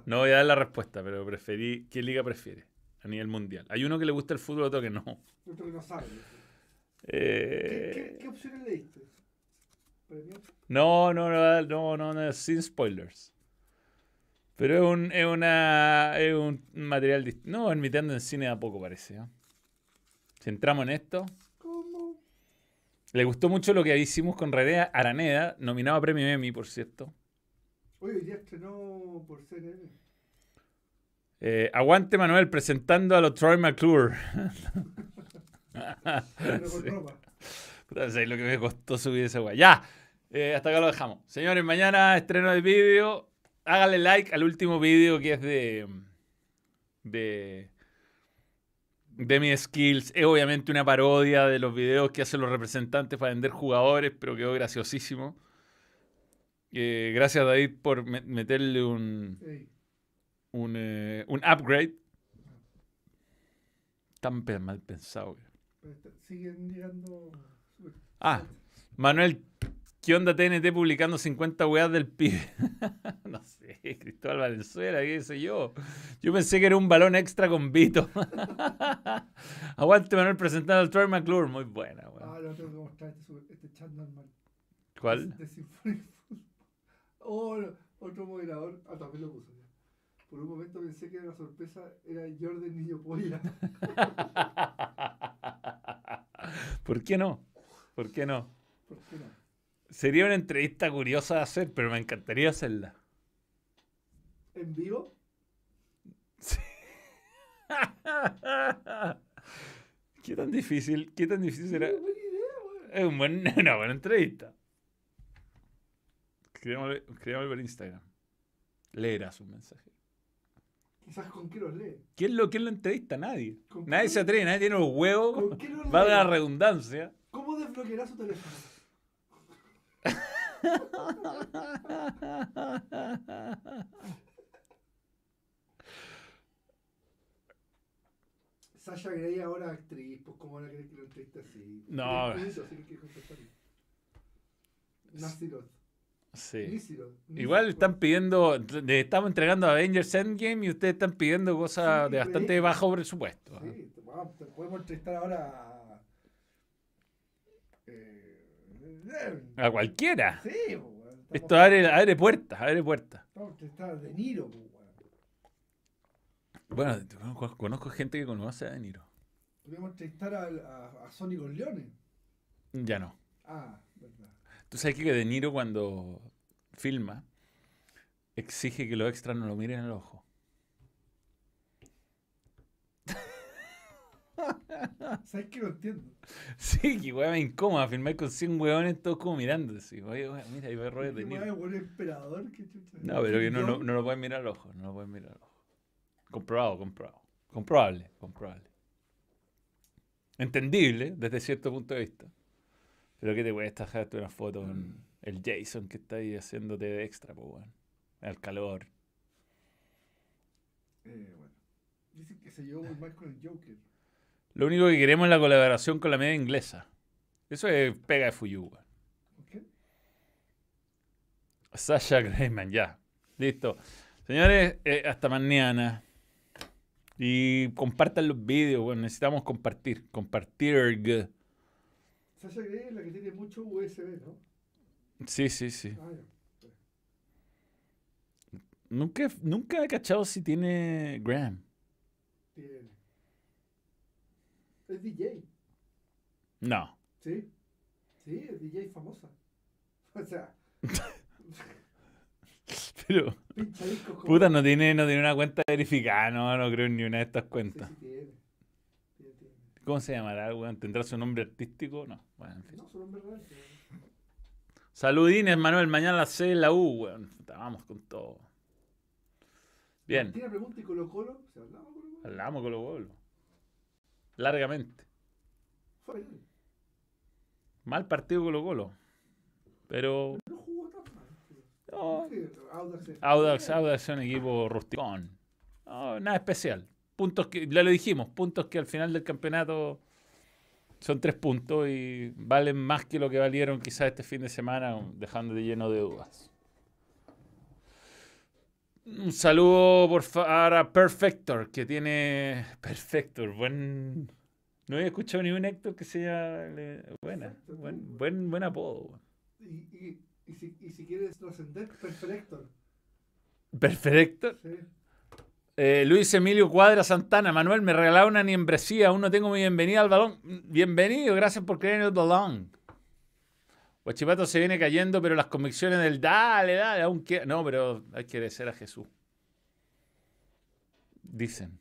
No voy a dar la respuesta, pero preferí. ¿Qué liga prefiere? A nivel mundial. Hay uno que le gusta el fútbol, otro que no. Otro que no sabe. ¿Qué, Eh, qué, qué opciones le diste? No, no, no, no, no, no, sin spoilers. Pero es un, es una, es un material distinto. No, Ermiteando en cine a poco parece. ¿eh? Si entramos en esto. ¿Cómo? Le gustó mucho lo que hicimos con René Araneda, nominado a premio Emmy, por cierto. Oye, hoy día estrenó por CNN. Eh, aguante Manuel presentando a los Troy McClure. Sí. ropa. Puta, ¿sabes lo que me costó subir esa weá? Ya, eh, hasta acá lo dejamos. Señores, mañana estreno de vídeo. Háganle like al último vídeo que es de. de. de mis skills. Es obviamente una parodia de los videos que hacen los representantes para vender jugadores, pero quedó graciosísimo. Eh, gracias, David, por me- meterle un, un, eh, un upgrade. Tan pe- mal pensado. siguen llegando. Ah, Manuel, ¿qué onda TNT publicando 50 weas del pibe? <laughs> no sé, Cristóbal Valenzuela, qué sé yo. Yo pensé que era un balón extra con Vito. <laughs> Aguante Manuel presentando al Troy McClure. Muy buena, weón. Ah, no tengo que mostrar este, este chat normal. ¿Cuál? De Symphonic. Oh, otro moderador. Ah, también lo puso ya. Por un momento pensé que la sorpresa era Jordan Niño Polla. <laughs> ¿Por qué no? ¿Por qué no? ¿Por qué no? Sería una entrevista curiosa de hacer, pero me encantaría hacerla. ¿En vivo? <laughs> ¿Qué tan difícil? ¿Qué tan difícil será? Buena idea, weón. Es un buen- <laughs> una buena entrevista. Escribámosle por Instagram. Leerá su mensaje. Quizás con qué los lee. ¿Quién lo, quién lo entrevista? Nadie. ¿Con Nadie qué? se atreve, nadie tiene los huevos. ¿Con qué los Va a la redundancia. ¿Cómo desbloqueará su teléfono? <laughs> Sasha Grey ahora actriz, pues cómo van a querer que lo entreviste así. No. Tiene Sí. Igual están pidiendo, le estamos entregando a Avengers Endgame y ustedes están pidiendo cosas Sí, de bastante proyectos. bajo presupuesto. ¿ah? Sí, vamos, podemos entrevistar ahora a. Eh, A cualquiera. sí, pues. Estamos- Esto abre, abre puertas, abre puertas. Estamos a entrevistar a De Niro, pues. Bueno, conozco- conozco gente que conoce a De Niro. Podríamos entrevistar al- a, a Sonny Corleone. Ya no. Ah, verdad. Tú sabes que De Niro cuando filma exige que los extras no lo miren al ojo. <laughs> ¿Sabes que no entiendo? Sí, que weá me incómoda filmar con 100 weones todos como mirando. así. Oye, weá, mira, ahí va Robert De ¿Qué Niro. buen emperador? ¿Qué chucha? No, pero que no, no, no lo pueden mirar al ojo. No lo pueden mirar al ojo. Comprobado, comprobado. Comprobable, comprobable. Entendible desde cierto punto de vista. Pero ¿qué te cuesta dejarte una foto con el Jason que está ahí haciéndote de extra, pues, weón? Al calor. Eh, bueno. Dicen que se llevó muy mal con el Joker. Lo único que queremos es la colaboración con la media inglesa. Eso es pega de Fuyu, weón. ¿Por qué? Sasha Greyman, ya. Listo. Señores, eh, hasta mañana. Y compartan los vídeos, bueno, necesitamos compartir. Compartir. Sasha Grey es la que tiene mucho USB, ¿no? Sí, sí, sí. Ah, ya. Nunca, he- nunca he cachado si tiene Graham. Tiene. Es DJ, No. ¿sí? Sí, es DJ famosa. <laughs> O sea, <laughs> Pero, puta, no tiene, no tiene una cuenta verificada. No, no creo en ni una de estas Sí, cuentas. sí. Tiene, tiene. ¿Cómo se llamará, weón? ¿Tendrá su nombre artístico? No. Bueno, en fin. No, su nombre real. Saludines, Manuel. Mañana a las 6 en la U, weón. Vamos con todo. Bien. Tiene pregunta y Colo Colo. ¿Se hablaba Colo Colo? Hablamos con los golos. Largamente. Fue bien. Mal partido Colo Colo. Pero No jugó tan mal. no, Audax. Audax, Audax es un equipo rusticón. No, nada especial. Puntos que, ya lo dijimos, puntos que al final del campeonato son tres puntos y valen más que lo que valieron quizás este fin de semana, dejando de lleno de dudas. Un saludo por favor a Perfector, que tiene. Perfector, buen. No había escuchado ni un Héctor que sea. Buena, buen, buen, buen apodo. Y, y, y, si, y si quieres trascender, Perfector. Perfector. Sí. Eh, Luis Emilio Cuadra Santana, Manuel, me regalaron una niembresía, aún no tengo mi bienvenida al balón. Bienvenido, gracias por creer en el balón. Guachipato se viene cayendo, pero las convicciones del dale, dale, aún queda- No, pero hay que obedecer a Jesús. Dicen.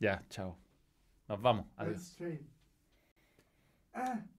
Ya, chao. Nos vamos. Adiós.